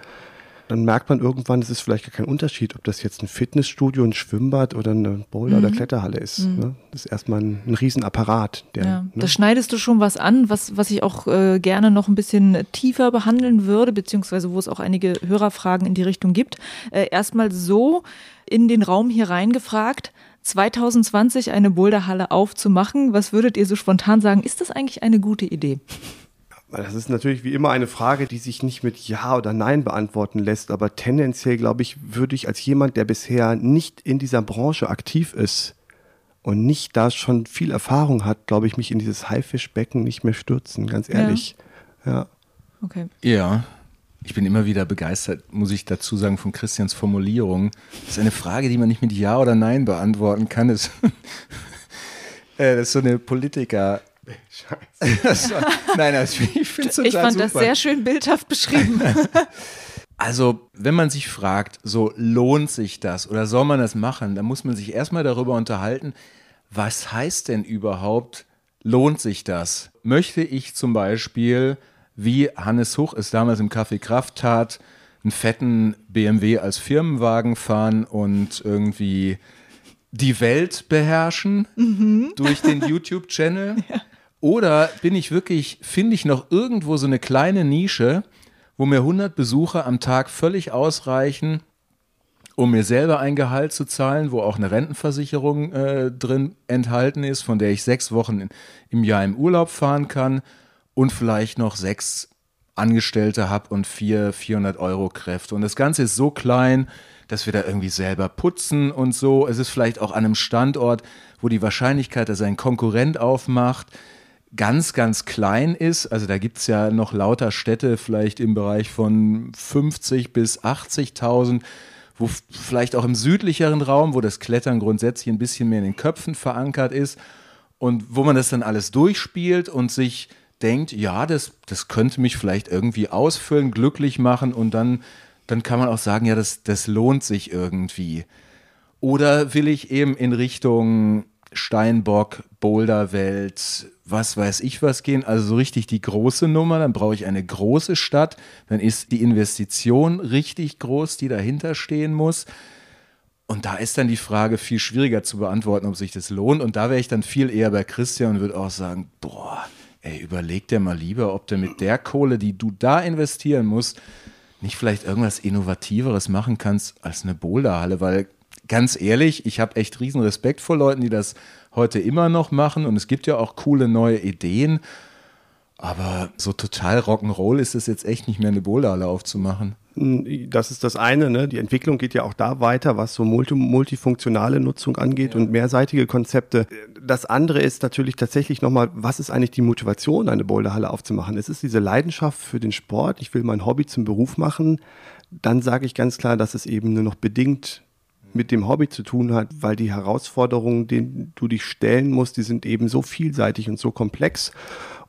dann merkt man irgendwann, es ist vielleicht gar kein Unterschied, ob das jetzt ein Fitnessstudio, ein Schwimmbad oder eine Boulder- mhm. oder Kletterhalle ist. Mhm. Ne? Das ist erstmal ein, ein Riesenapparat. Der, ja, ne? Da schneidest du schon was an, was, was ich auch äh, gerne noch ein bisschen tiefer behandeln würde, beziehungsweise wo es auch einige Hörerfragen in die Richtung gibt. Äh, Erstmal so in den Raum hier reingefragt. 2020 eine Boulderhalle aufzumachen. Was würdet ihr so spontan sagen? Ist das eigentlich eine gute Idee? Das ist natürlich wie immer eine Frage, die sich nicht mit Ja oder Nein beantworten lässt, aber tendenziell, glaube ich, würde ich als jemand, der bisher nicht in dieser Branche aktiv ist und nicht da schon viel Erfahrung hat, glaube ich, mich in dieses Haifischbecken nicht mehr stürzen, ganz ehrlich. Ja. ja. Okay. Ja. Ich bin immer wieder begeistert, muss ich dazu sagen, von Christians Formulierung. Das ist eine Frage, die man nicht mit Ja oder Nein beantworten kann. Das, *laughs* äh, das ist so eine Politiker- Scheiße. *laughs* nein, also ich finde es total Ich fand super. das sehr schön bildhaft beschrieben. *laughs* Also, wenn man sich fragt, so lohnt sich das oder soll man das machen, dann muss man sich erstmal darüber unterhalten, was heißt denn überhaupt, lohnt sich das? Möchte ich zum Beispiel, wie Hannes Huch es damals im Café Kraft tat, einen fetten BMW als Firmenwagen fahren und irgendwie die Welt beherrschen mhm. durch den *laughs* YouTube-Channel? Ja. Oder bin ich wirklich, finde ich noch irgendwo so eine kleine Nische, wo mir 100 Besucher am Tag völlig ausreichen, um mir selber ein Gehalt zu zahlen, wo auch eine Rentenversicherung äh, drin enthalten ist, von der ich sechs Wochen in, im Jahr im Urlaub fahren kann und vielleicht noch sechs Angestellte habe und vier 400 Euro Kräfte. Und das Ganze ist so klein, dass wir da irgendwie selber putzen und so. Es ist vielleicht auch an einem Standort, wo die Wahrscheinlichkeit, dass ein Konkurrent aufmacht, ganz, ganz klein ist. Also da gibt es ja noch lauter Städte, vielleicht im Bereich von 50 bis 80.000, wo vielleicht auch im südlicheren Raum, wo das Klettern grundsätzlich ein bisschen mehr in den Köpfen verankert ist und wo man das dann alles durchspielt und sich denkt, ja, das, das könnte mich vielleicht irgendwie ausfüllen, glücklich machen und dann, dann kann man auch sagen, ja, das, das lohnt sich irgendwie. Oder will ich eben in Richtung Steinbock, Boulderwelt, was weiß ich was gehen, also so richtig die große Nummer, dann brauche ich eine große Stadt, dann ist die Investition richtig groß, die dahinter stehen muss. Und da ist dann die Frage viel schwieriger zu beantworten, ob sich das lohnt. Und da wäre ich dann viel eher bei Christian und würde auch sagen, boah, ey, überleg dir mal lieber, ob du mit der Kohle, die du da investieren musst, nicht vielleicht irgendwas Innovativeres machen kannst als eine Boulderhalle, weil ganz ehrlich, ich habe echt riesen Respekt vor Leuten, die das heute immer noch machen und es gibt ja auch coole neue Ideen. Aber so total Rock'n'Roll ist es jetzt echt nicht mehr, eine Boulderhalle aufzumachen. Das ist das eine, ne? Die Entwicklung geht ja auch da weiter, was so multi multifunktionale Nutzung angeht ja. und mehrseitige Konzepte. Das andere ist natürlich tatsächlich nochmal, was ist eigentlich die Motivation, eine Boulderhalle aufzumachen? Es ist diese Leidenschaft für den Sport, ich will mein Hobby zum Beruf machen. Dann sage ich ganz klar, dass es eben nur noch bedingt mit dem Hobby zu tun hat, weil die Herausforderungen, denen du dich stellen musst, die sind eben so vielseitig und so komplex.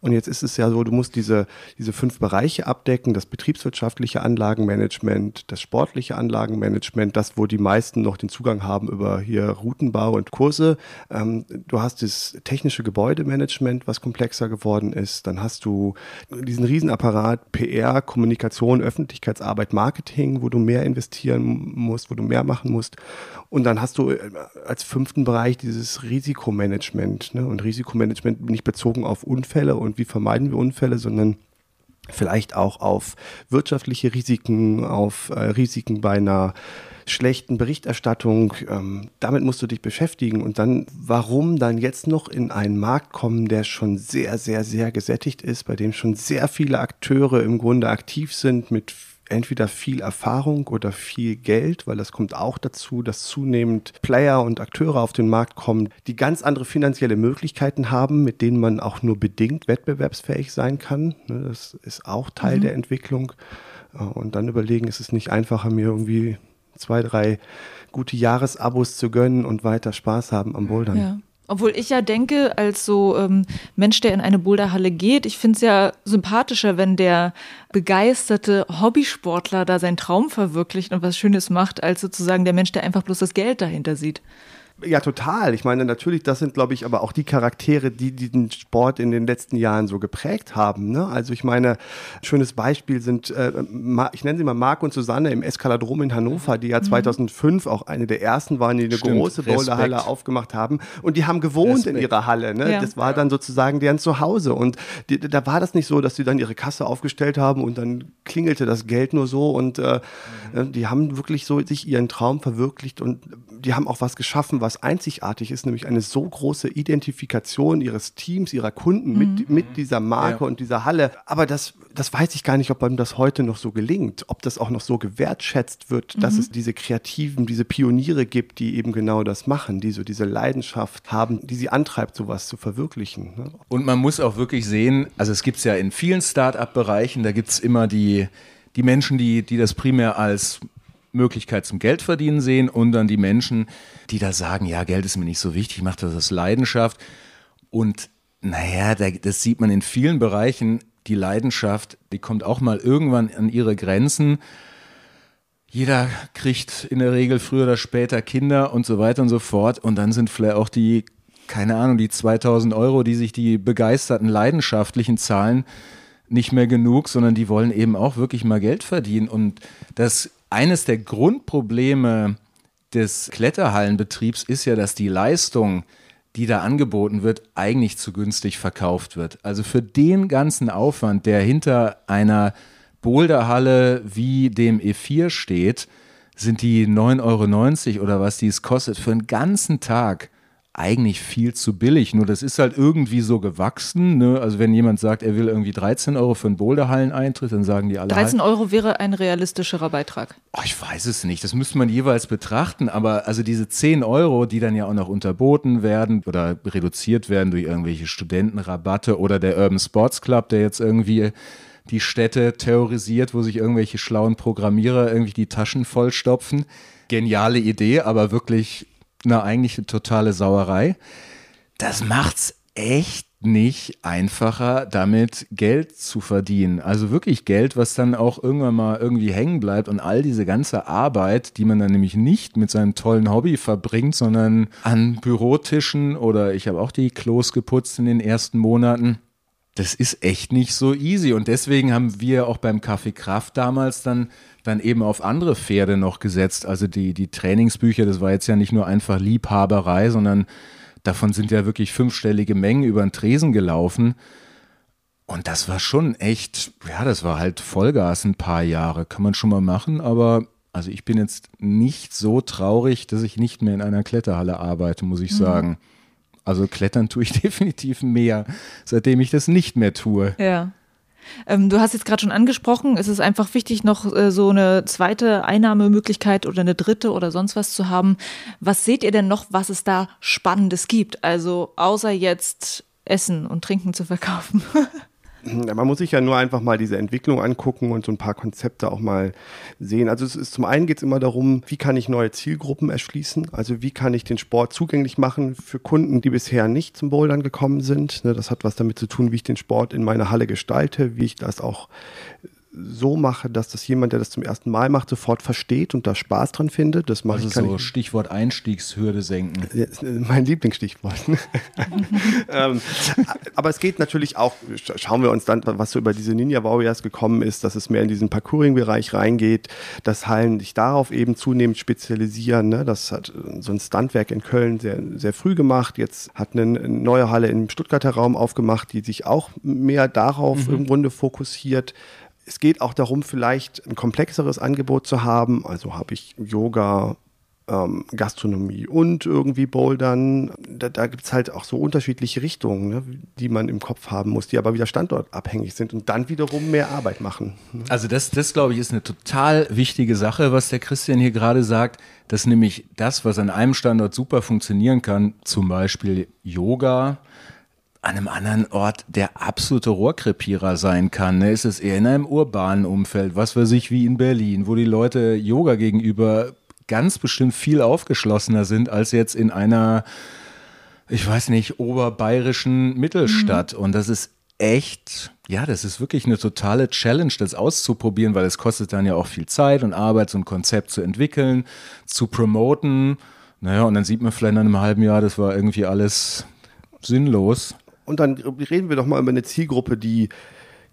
Und jetzt ist es ja so, du musst diese, diese fünf Bereiche abdecken, das betriebswirtschaftliche Anlagenmanagement, das sportliche Anlagenmanagement, das, wo die meisten noch den Zugang haben über hier Routenbau und Kurse. Ähm, du hast das technische Gebäudemanagement, was komplexer geworden ist. Dann hast du diesen Riesenapparat PR, Kommunikation, Öffentlichkeitsarbeit, Marketing, wo du mehr investieren musst, wo du mehr machen musst. Und dann hast du äh, als fünften Bereich dieses Risikomanagement. Ne? Und Risikomanagement nicht bezogen auf Unfälle und wie vermeiden wir Unfälle, sondern vielleicht auch auf wirtschaftliche Risiken, auf äh, Risiken bei einer schlechten Berichterstattung. Ähm, damit musst du dich beschäftigen. Und dann, warum dann jetzt noch in einen Markt kommen, der schon sehr, sehr, sehr gesättigt ist, bei dem schon sehr viele Akteure im Grunde aktiv sind mit entweder viel Erfahrung oder viel Geld, weil das kommt auch dazu, dass zunehmend Player und Akteure auf den Markt kommen, die ganz andere finanzielle Möglichkeiten haben, mit denen man auch nur bedingt wettbewerbsfähig sein kann. Ne, das ist auch Teil mhm. der Entwicklung. Äh, und dann überlegen, ist es nicht einfacher, mir irgendwie zwei, drei gute Jahresabos zu gönnen und weiter Spaß haben am Bouldern. Ja. Obwohl ich ja denke, als so ähm, Mensch, der in eine Boulderhalle geht, ich finde es ja sympathischer, wenn der begeisterte Hobbysportler da seinen Traum verwirklicht und was Schönes macht, als sozusagen der Mensch, der einfach bloß das Geld dahinter sieht. Ja, total. Ich meine, natürlich, das sind, glaube ich, aber auch die Charaktere, die diesen Sport in den letzten Jahren so geprägt haben. Ne? Also ich meine, schönes Beispiel sind, äh, ich nenne sie mal Marc und Susanne im Eskaladrom in Hannover, die ja 2005 mhm. auch eine der ersten waren, die eine Stimmt, große Boulderhalle aufgemacht haben. Und die haben gewohnt Respekt. in ihrer Halle. Ne? Ja. Das war dann sozusagen deren Zuhause. Und die, da war das nicht so, dass sie dann ihre Kasse aufgestellt haben und dann klingelte das Geld nur so. Und äh, mhm. die haben wirklich so sich ihren Traum verwirklicht und die haben auch was geschaffen, was was einzigartig ist, nämlich eine so große Identifikation ihres Teams, ihrer Kunden mit, Mhm. mit dieser Marke Ja. und dieser Halle. Aber das, das weiß ich gar nicht, ob einem das heute noch so gelingt, ob das auch noch so gewertschätzt wird, Mhm. dass es diese Kreativen, diese Pioniere gibt, die eben genau das machen, die so diese Leidenschaft haben, die sie antreibt, sowas zu verwirklichen. Ne? Und man muss auch wirklich sehen, also es gibt es ja in vielen Start-up-Bereichen, da gibt es immer die, die Menschen, die, die das primär als Möglichkeit zum Geldverdienen sehen und dann die Menschen, die da sagen, ja, Geld ist mir nicht so wichtig, ich mache das aus Leidenschaft. Und naja, da, das sieht man in vielen Bereichen, die Leidenschaft, die kommt auch mal irgendwann an ihre Grenzen. Jeder kriegt in der Regel früher oder später Kinder und so weiter und so fort. Und dann sind vielleicht auch die, keine Ahnung, die 2000 Euro, die sich die begeisterten Leidenschaftlichen zahlen, nicht mehr genug, sondern die wollen eben auch wirklich mal Geld verdienen. Und das eines der Grundprobleme des Kletterhallenbetriebs ist ja, dass die Leistung, die da angeboten wird, eigentlich zu günstig verkauft wird. Also für den ganzen Aufwand, der hinter einer Boulderhalle wie dem E4 steht, sind die 9,90 Euro oder was die es kostet für einen ganzen Tag eigentlich viel zu billig. Nur das ist halt irgendwie so gewachsen. Ne? Also wenn jemand sagt, er will irgendwie 13 Euro für einen Boulderhallen-Eintritt, dann sagen die alle 13 Euro wäre ein realistischerer Beitrag. Oh, ich weiß es nicht. Das müsste man jeweils betrachten. Aber also diese 10 Euro, die dann ja auch noch unterboten werden oder reduziert werden durch irgendwelche Studentenrabatte oder der Urban Sports Club, der jetzt irgendwie die Städte terrorisiert, wo sich irgendwelche schlauen Programmierer irgendwie die Taschen vollstopfen. Geniale Idee, aber wirklich na, eigentlich eine totale Sauerei. Das macht's echt nicht einfacher, damit Geld zu verdienen. Also wirklich Geld, was dann auch irgendwann mal irgendwie hängen bleibt und all diese ganze Arbeit, die man dann nämlich nicht mit seinem tollen Hobby verbringt, sondern an Bürotischen oder ich habe auch die Klos geputzt in den ersten Monaten. Das ist echt nicht so easy und deswegen haben wir auch beim Kaffee Kraft damals dann dann eben auf andere Pferde noch gesetzt. Also die, die Trainingsbücher, das war jetzt ja nicht nur einfach Liebhaberei, sondern davon sind ja wirklich fünfstellige Mengen über den Tresen gelaufen. Und das war schon echt, ja, das war halt Vollgas ein paar Jahre. Kann man schon mal machen, aber also ich bin jetzt nicht so traurig, dass ich nicht mehr in einer Kletterhalle arbeite, muss ich sagen. Also klettern tue ich *laughs* definitiv mehr, seitdem ich das nicht mehr tue. Ja. Ähm, du hast jetzt gerade schon angesprochen, es ist einfach wichtig, noch äh, so eine zweite Einnahmemöglichkeit oder eine dritte oder sonst was zu haben. Was seht ihr denn noch, was es da Spannendes gibt? Also außer jetzt Essen und Trinken zu verkaufen. *laughs* Man muss sich ja nur einfach mal diese Entwicklung angucken und so ein paar Konzepte auch mal sehen. Also es ist zum einen geht es immer darum, wie kann ich neue Zielgruppen erschließen? Also wie kann ich den Sport zugänglich machen für Kunden, die bisher nicht zum Bouldern gekommen sind? Ne, Das hat was damit zu tun, wie ich den Sport in meiner Halle gestalte, wie ich das auch so mache, dass das jemand, der das zum ersten Mal macht, sofort versteht und da Spaß dran findet. Das mache Also ich so ich- Stichwort Einstiegshürde senken. ist mein Lieblingsstichwort. *laughs* ähm, aber es geht natürlich auch, sch- schauen wir uns dann, was so über diese Ninja Warriors gekommen ist, dass es mehr in diesen Parkouring-Bereich reingeht, dass Hallen sich darauf eben zunehmend spezialisieren. Ne? Das hat äh, so ein Standwerk in Köln sehr, sehr früh gemacht. Jetzt hat eine neue Halle im Stuttgarter Raum aufgemacht, die sich auch mehr darauf im Grunde fokussiert. Es geht auch darum, vielleicht ein komplexeres Angebot zu haben. Also habe ich Yoga, ähm, Gastronomie und irgendwie Bouldern. Da, da gibt es halt auch so unterschiedliche Richtungen, ne, die man im Kopf haben muss, die aber wieder standortabhängig sind und dann wiederum mehr Arbeit machen. ne? Also das, das glaube ich, ist eine total wichtige Sache, was der Christian hier gerade sagt, dass nämlich das, was an einem Standort super funktionieren kann, zum Beispiel Yoga, an einem anderen Ort der absolute Rohrkrepierer sein kann. Ne? Ist es eher in einem urbanen Umfeld, was weiß ich, wie in Berlin, wo die Leute Yoga gegenüber ganz bestimmt viel aufgeschlossener sind als jetzt in einer, ich weiß nicht, oberbayerischen Mittelstadt. Und das ist echt, ja, das ist wirklich eine totale Challenge, das auszuprobieren, weil es kostet dann ja auch viel Zeit und Arbeit, so ein Konzept zu entwickeln, zu promoten. Naja, und dann sieht man vielleicht nach einem halben Jahr, das war irgendwie alles sinnlos. Und dann reden wir doch mal über eine Zielgruppe, die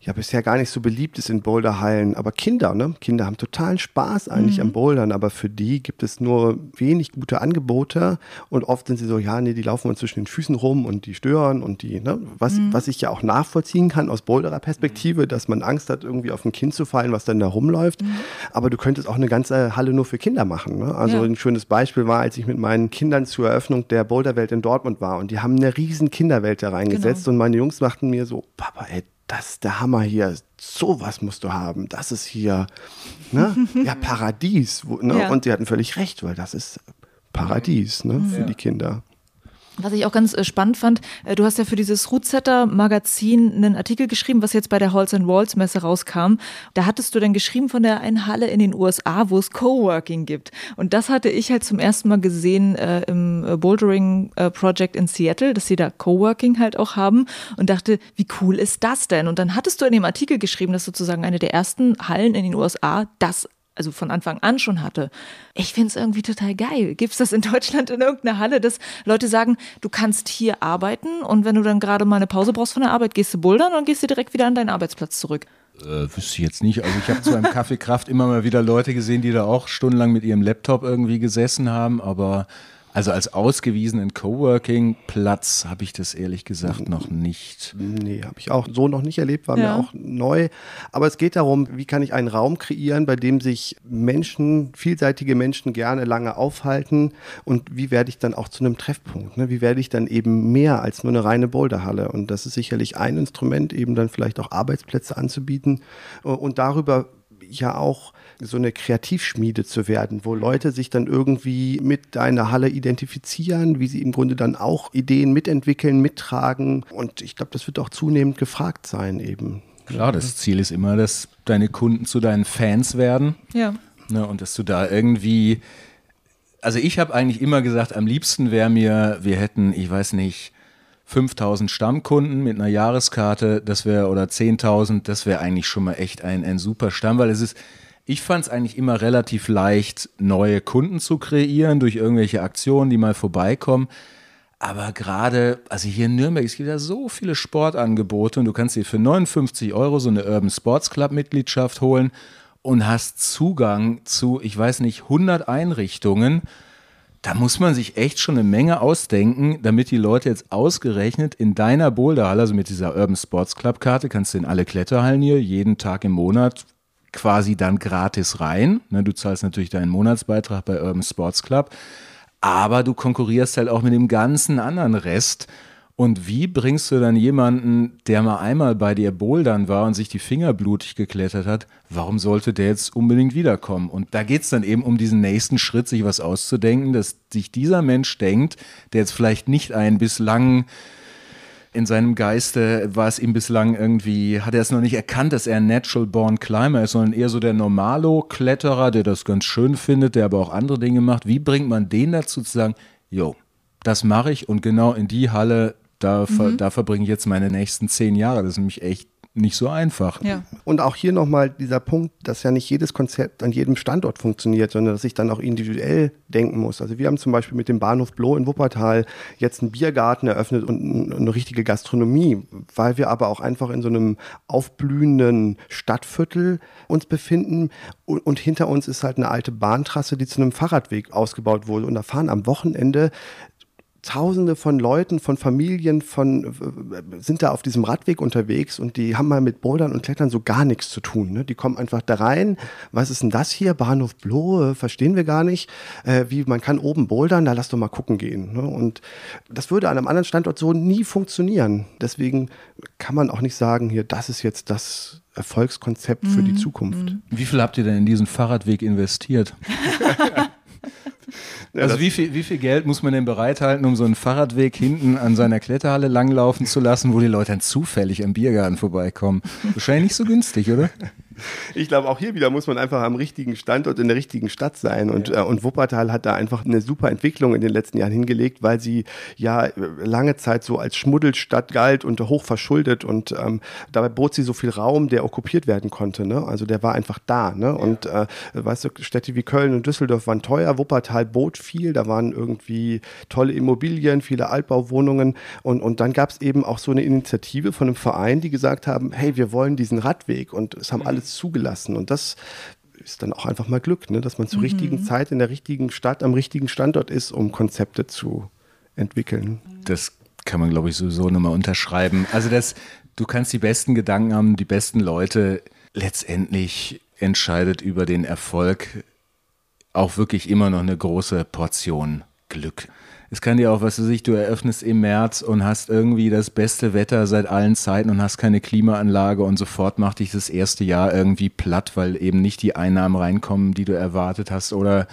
ja bisher gar nicht so beliebt ist in Boulderhallen. Aber Kinder, ne? Kinder haben totalen Spaß eigentlich mhm. am Bouldern, aber für die gibt es nur wenig gute Angebote und oft sind sie so, ja, nee, die laufen uns zwischen den Füßen rum und die stören und die, ne? Was, mhm. was ich ja auch nachvollziehen kann aus Boulderer Perspektive, dass man Angst hat, irgendwie auf ein Kind zu fallen, was dann da rumläuft. Mhm. Aber du könntest auch eine ganze Halle nur für Kinder machen. Ne? Also ja. ein schönes Beispiel war, als ich mit meinen Kindern zur Eröffnung der Boulderwelt in Dortmund war und die haben eine riesen Kinderwelt da reingesetzt genau. und meine Jungs machten mir so, Papa, ey, das ist der Hammer hier. Sowas musst du haben. Das ist hier, ne? *laughs* ja, Paradies. Wo, ne? Ja. Und sie hatten völlig recht, weil das ist Paradies ne? für ja. die Kinder. Was ich auch ganz äh, spannend fand, äh, du hast ja für dieses Rootsetter Magazin einen Artikel geschrieben, was jetzt bei der Halls and Walls Messe rauskam. Da hattest du dann geschrieben von der einen Halle in den USA, wo es Coworking gibt. Und das hatte ich halt zum ersten Mal gesehen äh, im äh, Bouldering äh, Project in Seattle, dass sie da Coworking halt auch haben und dachte, wie cool ist das denn? Und dann hattest du in dem Artikel geschrieben, dass sozusagen eine der ersten Hallen in den USA das also von Anfang an schon hatte. Ich finde es irgendwie total geil. Gibt es das in Deutschland in irgendeiner Halle, dass Leute sagen, du kannst hier arbeiten und wenn du dann gerade mal eine Pause brauchst von der Arbeit, gehst du bouldern und gehst du direkt wieder an deinen Arbeitsplatz zurück? Äh, wüsste ich jetzt nicht. Also ich habe zu einem Kaffeekraft immer mal wieder Leute gesehen, die da auch stundenlang mit ihrem Laptop irgendwie gesessen haben, aber also als ausgewiesenen Coworking-Platz habe ich das ehrlich gesagt noch nicht. Nee, habe ich auch so noch nicht erlebt, war ja. mir auch neu. Aber es geht darum, wie kann ich einen Raum kreieren, bei dem sich Menschen, vielseitige Menschen gerne lange aufhalten und wie werde ich dann auch zu einem Treffpunkt? Ne? Wie werde ich dann eben mehr als nur eine reine Boulderhalle? Und das ist sicherlich ein Instrument, eben dann vielleicht auch Arbeitsplätze anzubieten und darüber ja auch so eine Kreativschmiede zu werden, wo Leute sich dann irgendwie mit deiner Halle identifizieren, wie sie im Grunde dann auch Ideen mitentwickeln, mittragen. Und ich glaube, das wird auch zunehmend gefragt sein eben. Klar, das Ziel ist immer, dass deine Kunden zu deinen Fans werden. Ja. Ne, und dass du da irgendwie, also ich habe eigentlich immer gesagt, am liebsten wäre mir, wir hätten, ich weiß nicht, 5000 Stammkunden mit einer Jahreskarte, das wäre, oder 10.000, das wäre eigentlich schon mal echt ein, ein super Stamm, weil es ist, ich fand es eigentlich immer relativ leicht, neue Kunden zu kreieren durch irgendwelche Aktionen, die mal vorbeikommen. Aber gerade, also hier in Nürnberg, es gibt ja so viele Sportangebote und du kannst dir für 59 Euro so eine Urban Sports Club Mitgliedschaft holen und hast Zugang zu, ich weiß nicht, 100 Einrichtungen da muss man sich echt schon eine Menge ausdenken, damit die Leute jetzt ausgerechnet in deiner Boulderhalle, also mit dieser Urban Sports Club Karte, kannst du in alle Kletterhallen hier jeden Tag im Monat quasi dann gratis rein. Ne, du zahlst natürlich deinen Monatsbeitrag bei Urban Sports Club, aber du konkurrierst halt auch mit dem ganzen anderen Rest. Und wie bringst du dann jemanden, der mal einmal bei dir bouldern war und sich die Finger blutig geklettert hat, warum sollte der jetzt unbedingt wiederkommen? Und da geht es dann eben um diesen nächsten Schritt, sich was auszudenken, dass sich dieser Mensch denkt, der jetzt vielleicht nicht einen bislang in seinem Geiste war es ihm bislang irgendwie, hat er es noch nicht erkannt, dass er ein Natural Born Climber ist, sondern eher so der Normalo-Kletterer, der das ganz schön findet, der aber auch andere Dinge macht. Wie bringt man den dazu zu sagen, jo, das mache ich und genau in die Halle da, mhm. da verbringe ich jetzt meine nächsten zehn Jahre. Das ist nämlich echt nicht so einfach. Ja. Und auch hier nochmal dieser Punkt, dass ja nicht jedes Konzept an jedem Standort funktioniert, sondern dass ich dann auch individuell denken muss. Also wir haben zum Beispiel mit dem Bahnhof Bloh in Wuppertal jetzt einen Biergarten eröffnet und eine richtige Gastronomie, weil wir aber auch einfach in so einem aufblühenden Stadtviertel uns befinden und, und hinter uns ist halt eine alte Bahntrasse, die zu einem Fahrradweg ausgebaut wurde und da fahren am Wochenende Tausende von Leuten, von Familien, von äh, sind da auf diesem Radweg unterwegs und die haben mal mit Bouldern und Klettern so gar nichts zu tun. Ne? Die kommen einfach da rein. Was ist denn das hier? Bahnhof Blohe, verstehen wir gar nicht. Äh, wie man kann oben bouldern, da lass doch mal gucken gehen. Ne? Und das würde an einem anderen Standort so nie funktionieren. Deswegen kann man auch nicht sagen, hier, das ist jetzt das Erfolgskonzept mhm. für die mhm. Zukunft. Mhm. Wie viel habt ihr denn in diesen Fahrradweg investiert? *laughs* *laughs* also wie viel, wie viel Geld muss man denn bereithalten, um so einen Fahrradweg hinten an seiner Kletterhalle langlaufen zu lassen, wo die Leute dann zufällig am Biergarten vorbeikommen? Wahrscheinlich nicht so günstig, oder? Ich glaube, auch hier wieder muss man einfach am richtigen Standort in der richtigen Stadt sein. Und, ja. äh, und Wuppertal hat da einfach eine super Entwicklung in den letzten Jahren hingelegt, weil sie ja lange Zeit so als Schmuddelstadt galt und hoch verschuldet. Und ähm, dabei bot sie so viel Raum, der okkupiert werden konnte. Ne? Also der war einfach da. Ne? Und äh, weißt du, Städte wie Köln und Düsseldorf waren teuer. Wuppertal bot viel. Da waren irgendwie tolle Immobilien, viele Altbauwohnungen. Und, und dann gab es eben auch so eine Initiative von einem Verein, die gesagt haben, hey, wir wollen diesen Radweg. Und es haben mhm. alles zugelassen. Und das ist dann auch einfach mal Glück, ne? dass man zur mhm. richtigen Zeit in der richtigen Stadt, am richtigen Standort ist, um Konzepte zu entwickeln. Das kann man, glaube ich, sowieso nochmal unterschreiben. Also das, du kannst die besten Gedanken haben, die besten Leute. Letztendlich entscheidet über den Erfolg auch wirklich immer noch eine große Portion Glück. Es kann dir auch, was du sich, du eröffnest im März und hast irgendwie das beste Wetter seit allen Zeiten und hast keine Klimaanlage und sofort macht dich das erste Jahr irgendwie platt, weil eben nicht die Einnahmen reinkommen, die du erwartet hast oder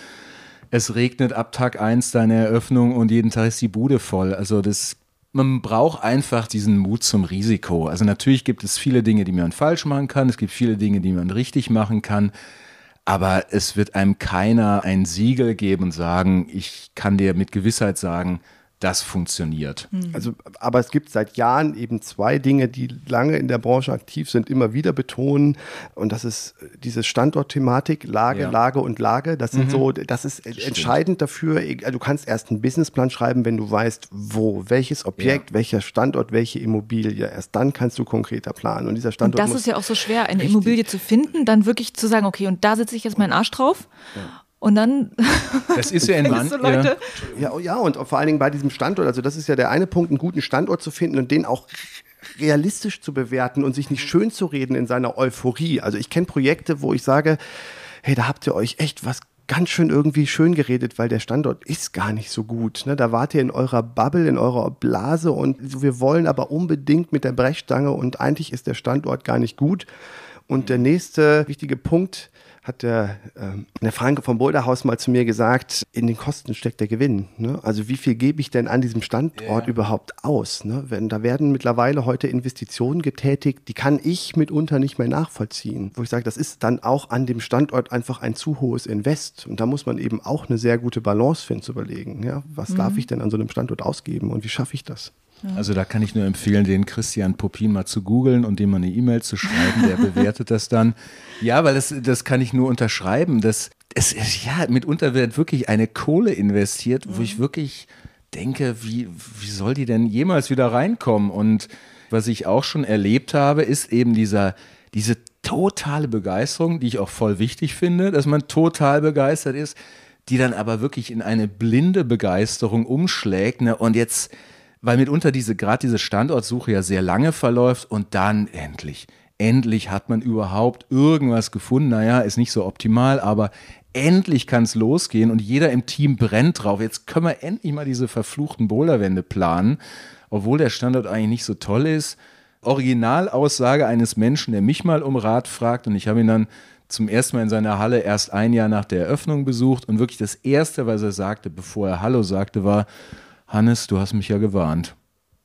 es regnet ab Tag 1 deine Eröffnung und jeden Tag ist die Bude voll. Also das man braucht einfach diesen Mut zum Risiko. Also natürlich gibt es viele Dinge, die man falsch machen kann. Es gibt viele Dinge, die man richtig machen kann. Aber es wird einem keiner ein Siegel geben und sagen, ich kann dir mit Gewissheit sagen, das funktioniert. Hm. Also, aber es gibt seit Jahren eben zwei Dinge, die lange in der Branche aktiv sind, immer wieder betonen. Und das ist diese Standortthematik, Lage, ja. Lage und Lage. Das sind mhm. so, das ist Stimmt. entscheidend dafür. Du kannst erst einen Businessplan schreiben, wenn du weißt, wo, welches Objekt, ja. welcher Standort, welche Immobilie. Erst dann kannst du konkreter planen. Und dieser Standort. Und das ist ja auch so schwer, eine Immobilie zu finden, dann wirklich zu sagen, okay, und da setze ich jetzt meinen Arsch drauf. Ja. Und dann. *laughs* Das ist ja ein Mann. So Leute. Ja. ja, ja, und vor allen Dingen bei diesem Standort. Also, das ist ja der eine Punkt, einen guten Standort zu finden und den auch realistisch zu bewerten und sich nicht schön zu reden in seiner Euphorie. Also, ich kenne Projekte, wo ich sage, hey, da habt ihr euch echt was ganz schön irgendwie schön geredet, weil der Standort ist gar nicht so gut. Ne? Da wart ihr in eurer Bubble, in eurer Blase und wir wollen aber unbedingt mit der Brechstange und eigentlich ist der Standort gar nicht gut. Und der nächste wichtige Punkt, hat der, äh, der Franke vom Boulderhaus mal zu mir gesagt, in den Kosten steckt der Gewinn. Ne? Also wie viel gebe ich denn an diesem Standort ja. überhaupt aus? Ne? Wenn, da werden mittlerweile heute Investitionen getätigt, die kann ich mitunter nicht mehr nachvollziehen. Wo ich sage, das ist dann auch an dem Standort einfach ein zu hohes Invest. Und da muss man eben auch eine sehr gute Balance finden zu überlegen. Ja? Was mhm. darf ich denn an so einem Standort ausgeben und wie schaffe ich das? Also da kann ich nur empfehlen, den Christian Popin mal zu googeln und dem mal eine E-Mail zu schreiben, der *laughs* bewertet das dann. Ja, weil das, das kann ich nur unterschreiben. Das, es ist, ja, mitunter wird wirklich eine Kohle investiert, wo ich wirklich denke, wie, wie soll die denn jemals wieder reinkommen? Und was ich auch schon erlebt habe, ist eben dieser, diese totale Begeisterung, die ich auch voll wichtig finde, dass man total begeistert ist, die dann aber wirklich in eine blinde Begeisterung umschlägt. Ne? Und jetzt weil mitunter diese, gerade diese Standortsuche ja sehr lange verläuft und dann endlich, endlich hat man überhaupt irgendwas gefunden. Naja, ist nicht so optimal, aber endlich kann es losgehen und jeder im Team brennt drauf. Jetzt können wir endlich mal diese verfluchten Boulderwände planen, obwohl der Standort eigentlich nicht so toll ist. Originalaussage eines Menschen, der mich mal um Rat fragt und ich habe ihn dann zum ersten Mal in seiner Halle erst ein Jahr nach der Eröffnung besucht und wirklich das Erste, was er sagte, bevor er Hallo sagte, war, Hannes, du hast mich ja gewarnt.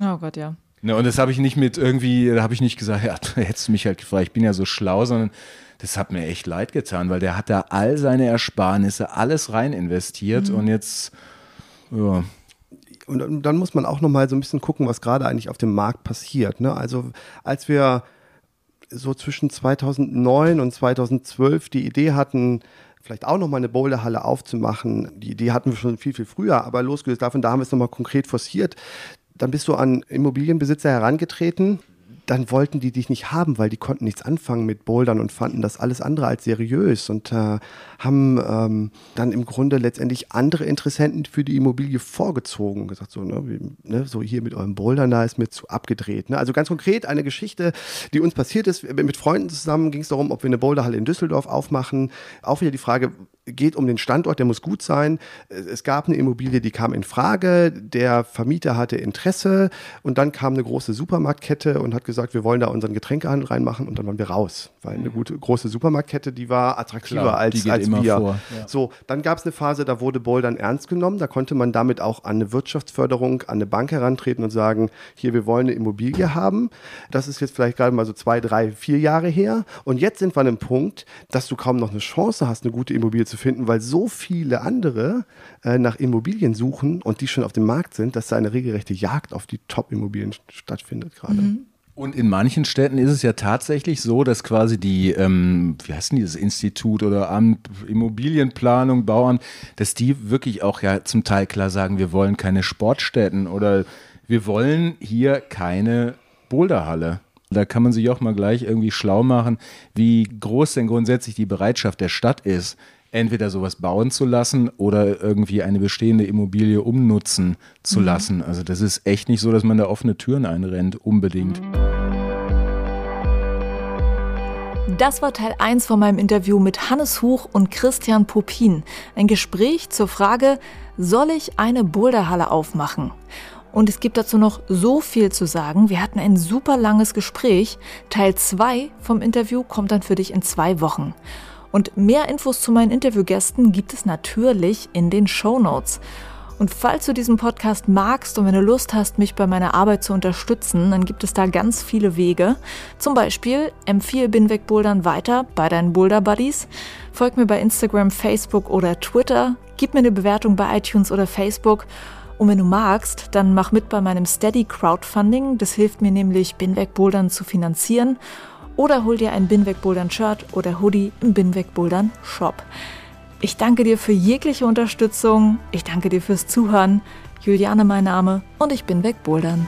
Oh Gott, ja. Ne, und das habe ich nicht mit irgendwie, da habe ich nicht gesagt, *laughs* ja, hättest du mich halt gefragt, ich bin ja so schlau, sondern das hat mir echt leid getan, weil der hat da all seine Ersparnisse, alles rein investiert mhm. und jetzt, ja. Und dann muss man auch nochmal so ein bisschen gucken, was gerade eigentlich auf dem Markt passiert. Ne? Also als wir so zwischen 2009 und 2012 die Idee hatten, vielleicht auch nochmal eine Boulderhalle aufzumachen. Die Idee hatten wir schon viel, viel früher, aber losgelöst davon, da haben wir es nochmal konkret forciert. Dann bist du an Immobilienbesitzer herangetreten, dann wollten die dich nicht haben, weil die konnten nichts anfangen mit Bouldern und fanden das alles andere als seriös und äh, haben ähm, dann im Grunde letztendlich andere Interessenten für die Immobilie vorgezogen. Gesagt, so, ne, wie, ne, so hier mit eurem Bouldern, da ist mir zu abgedreht. Ne? Also ganz konkret eine Geschichte, die uns passiert ist. Mit Freunden zusammen ging es darum, ob wir eine Boulderhalle in Düsseldorf aufmachen. Auch wieder die Frage, geht um den Standort, der muss gut sein. Es gab eine Immobilie, die kam in Frage, der Vermieter hatte Interesse und dann kam eine große Supermarktkette und hat gesagt, wir wollen da unseren Getränkehandel reinmachen und dann waren wir raus, weil eine gute große Supermarktkette, die war attraktiver Klar, als, als wir. Ja. So, dann gab es eine Phase, da wurde Bouldern ernst genommen, da konnte man damit auch an eine Wirtschaftsförderung, an eine Bank herantreten und sagen, hier, wir wollen eine Immobilie haben. Das ist jetzt vielleicht gerade mal so zwei, drei, vier Jahre her und jetzt sind wir an einem Punkt, dass du kaum noch eine Chance hast, eine gute Immobilie zu finden, weil so viele andere äh, nach Immobilien suchen und die schon auf dem Markt sind, dass da eine regelrechte Jagd auf die Top-Immobilien stattfindet gerade. Mhm. Und in manchen Städten ist es ja tatsächlich so, dass quasi die, ähm, wie heißt denn dieses Institut oder Amt, Immobilienplanung, Bauern, dass die wirklich auch ja zum Teil klar sagen, wir wollen keine Sportstätten oder wir wollen hier keine Boulderhalle. Da kann man sich auch mal gleich irgendwie schlau machen, wie groß denn grundsätzlich die Bereitschaft der Stadt ist, entweder sowas bauen zu lassen oder irgendwie eine bestehende Immobilie umnutzen zu mhm. lassen. Also das ist echt nicht so, dass man da offene Türen einrennt, unbedingt. Das war Teil 1 von meinem Interview mit Hannes Huch und Christian Popin. Ein Gespräch zur Frage, soll ich eine Boulderhalle aufmachen? Und es gibt dazu noch so viel zu sagen. Wir hatten ein super langes Gespräch. Teil 2 vom Interview kommt dann für dich in zwei Wochen. Und mehr Infos zu meinen Interviewgästen gibt es natürlich in den Show Notes. Und falls du diesen Podcast magst und wenn du Lust hast, mich bei meiner Arbeit zu unterstützen, dann gibt es da ganz viele Wege. Zum Beispiel empfehle Binweg Bouldern weiter bei deinen Boulder Buddies. Folg mir bei Instagram, Facebook oder Twitter. Gib mir eine Bewertung bei iTunes oder Facebook. Und wenn du magst, dann mach mit bei meinem Steady Crowdfunding. Das hilft mir nämlich, Binweg Bouldern zu finanzieren. Oder hol dir ein Binweg Bouldern Shirt oder Hoodie im Binweg Bouldern Shop. Ich danke dir für jegliche Unterstützung. Ich danke dir fürs Zuhören. Juliane mein Name und ich bin weg Bouldern.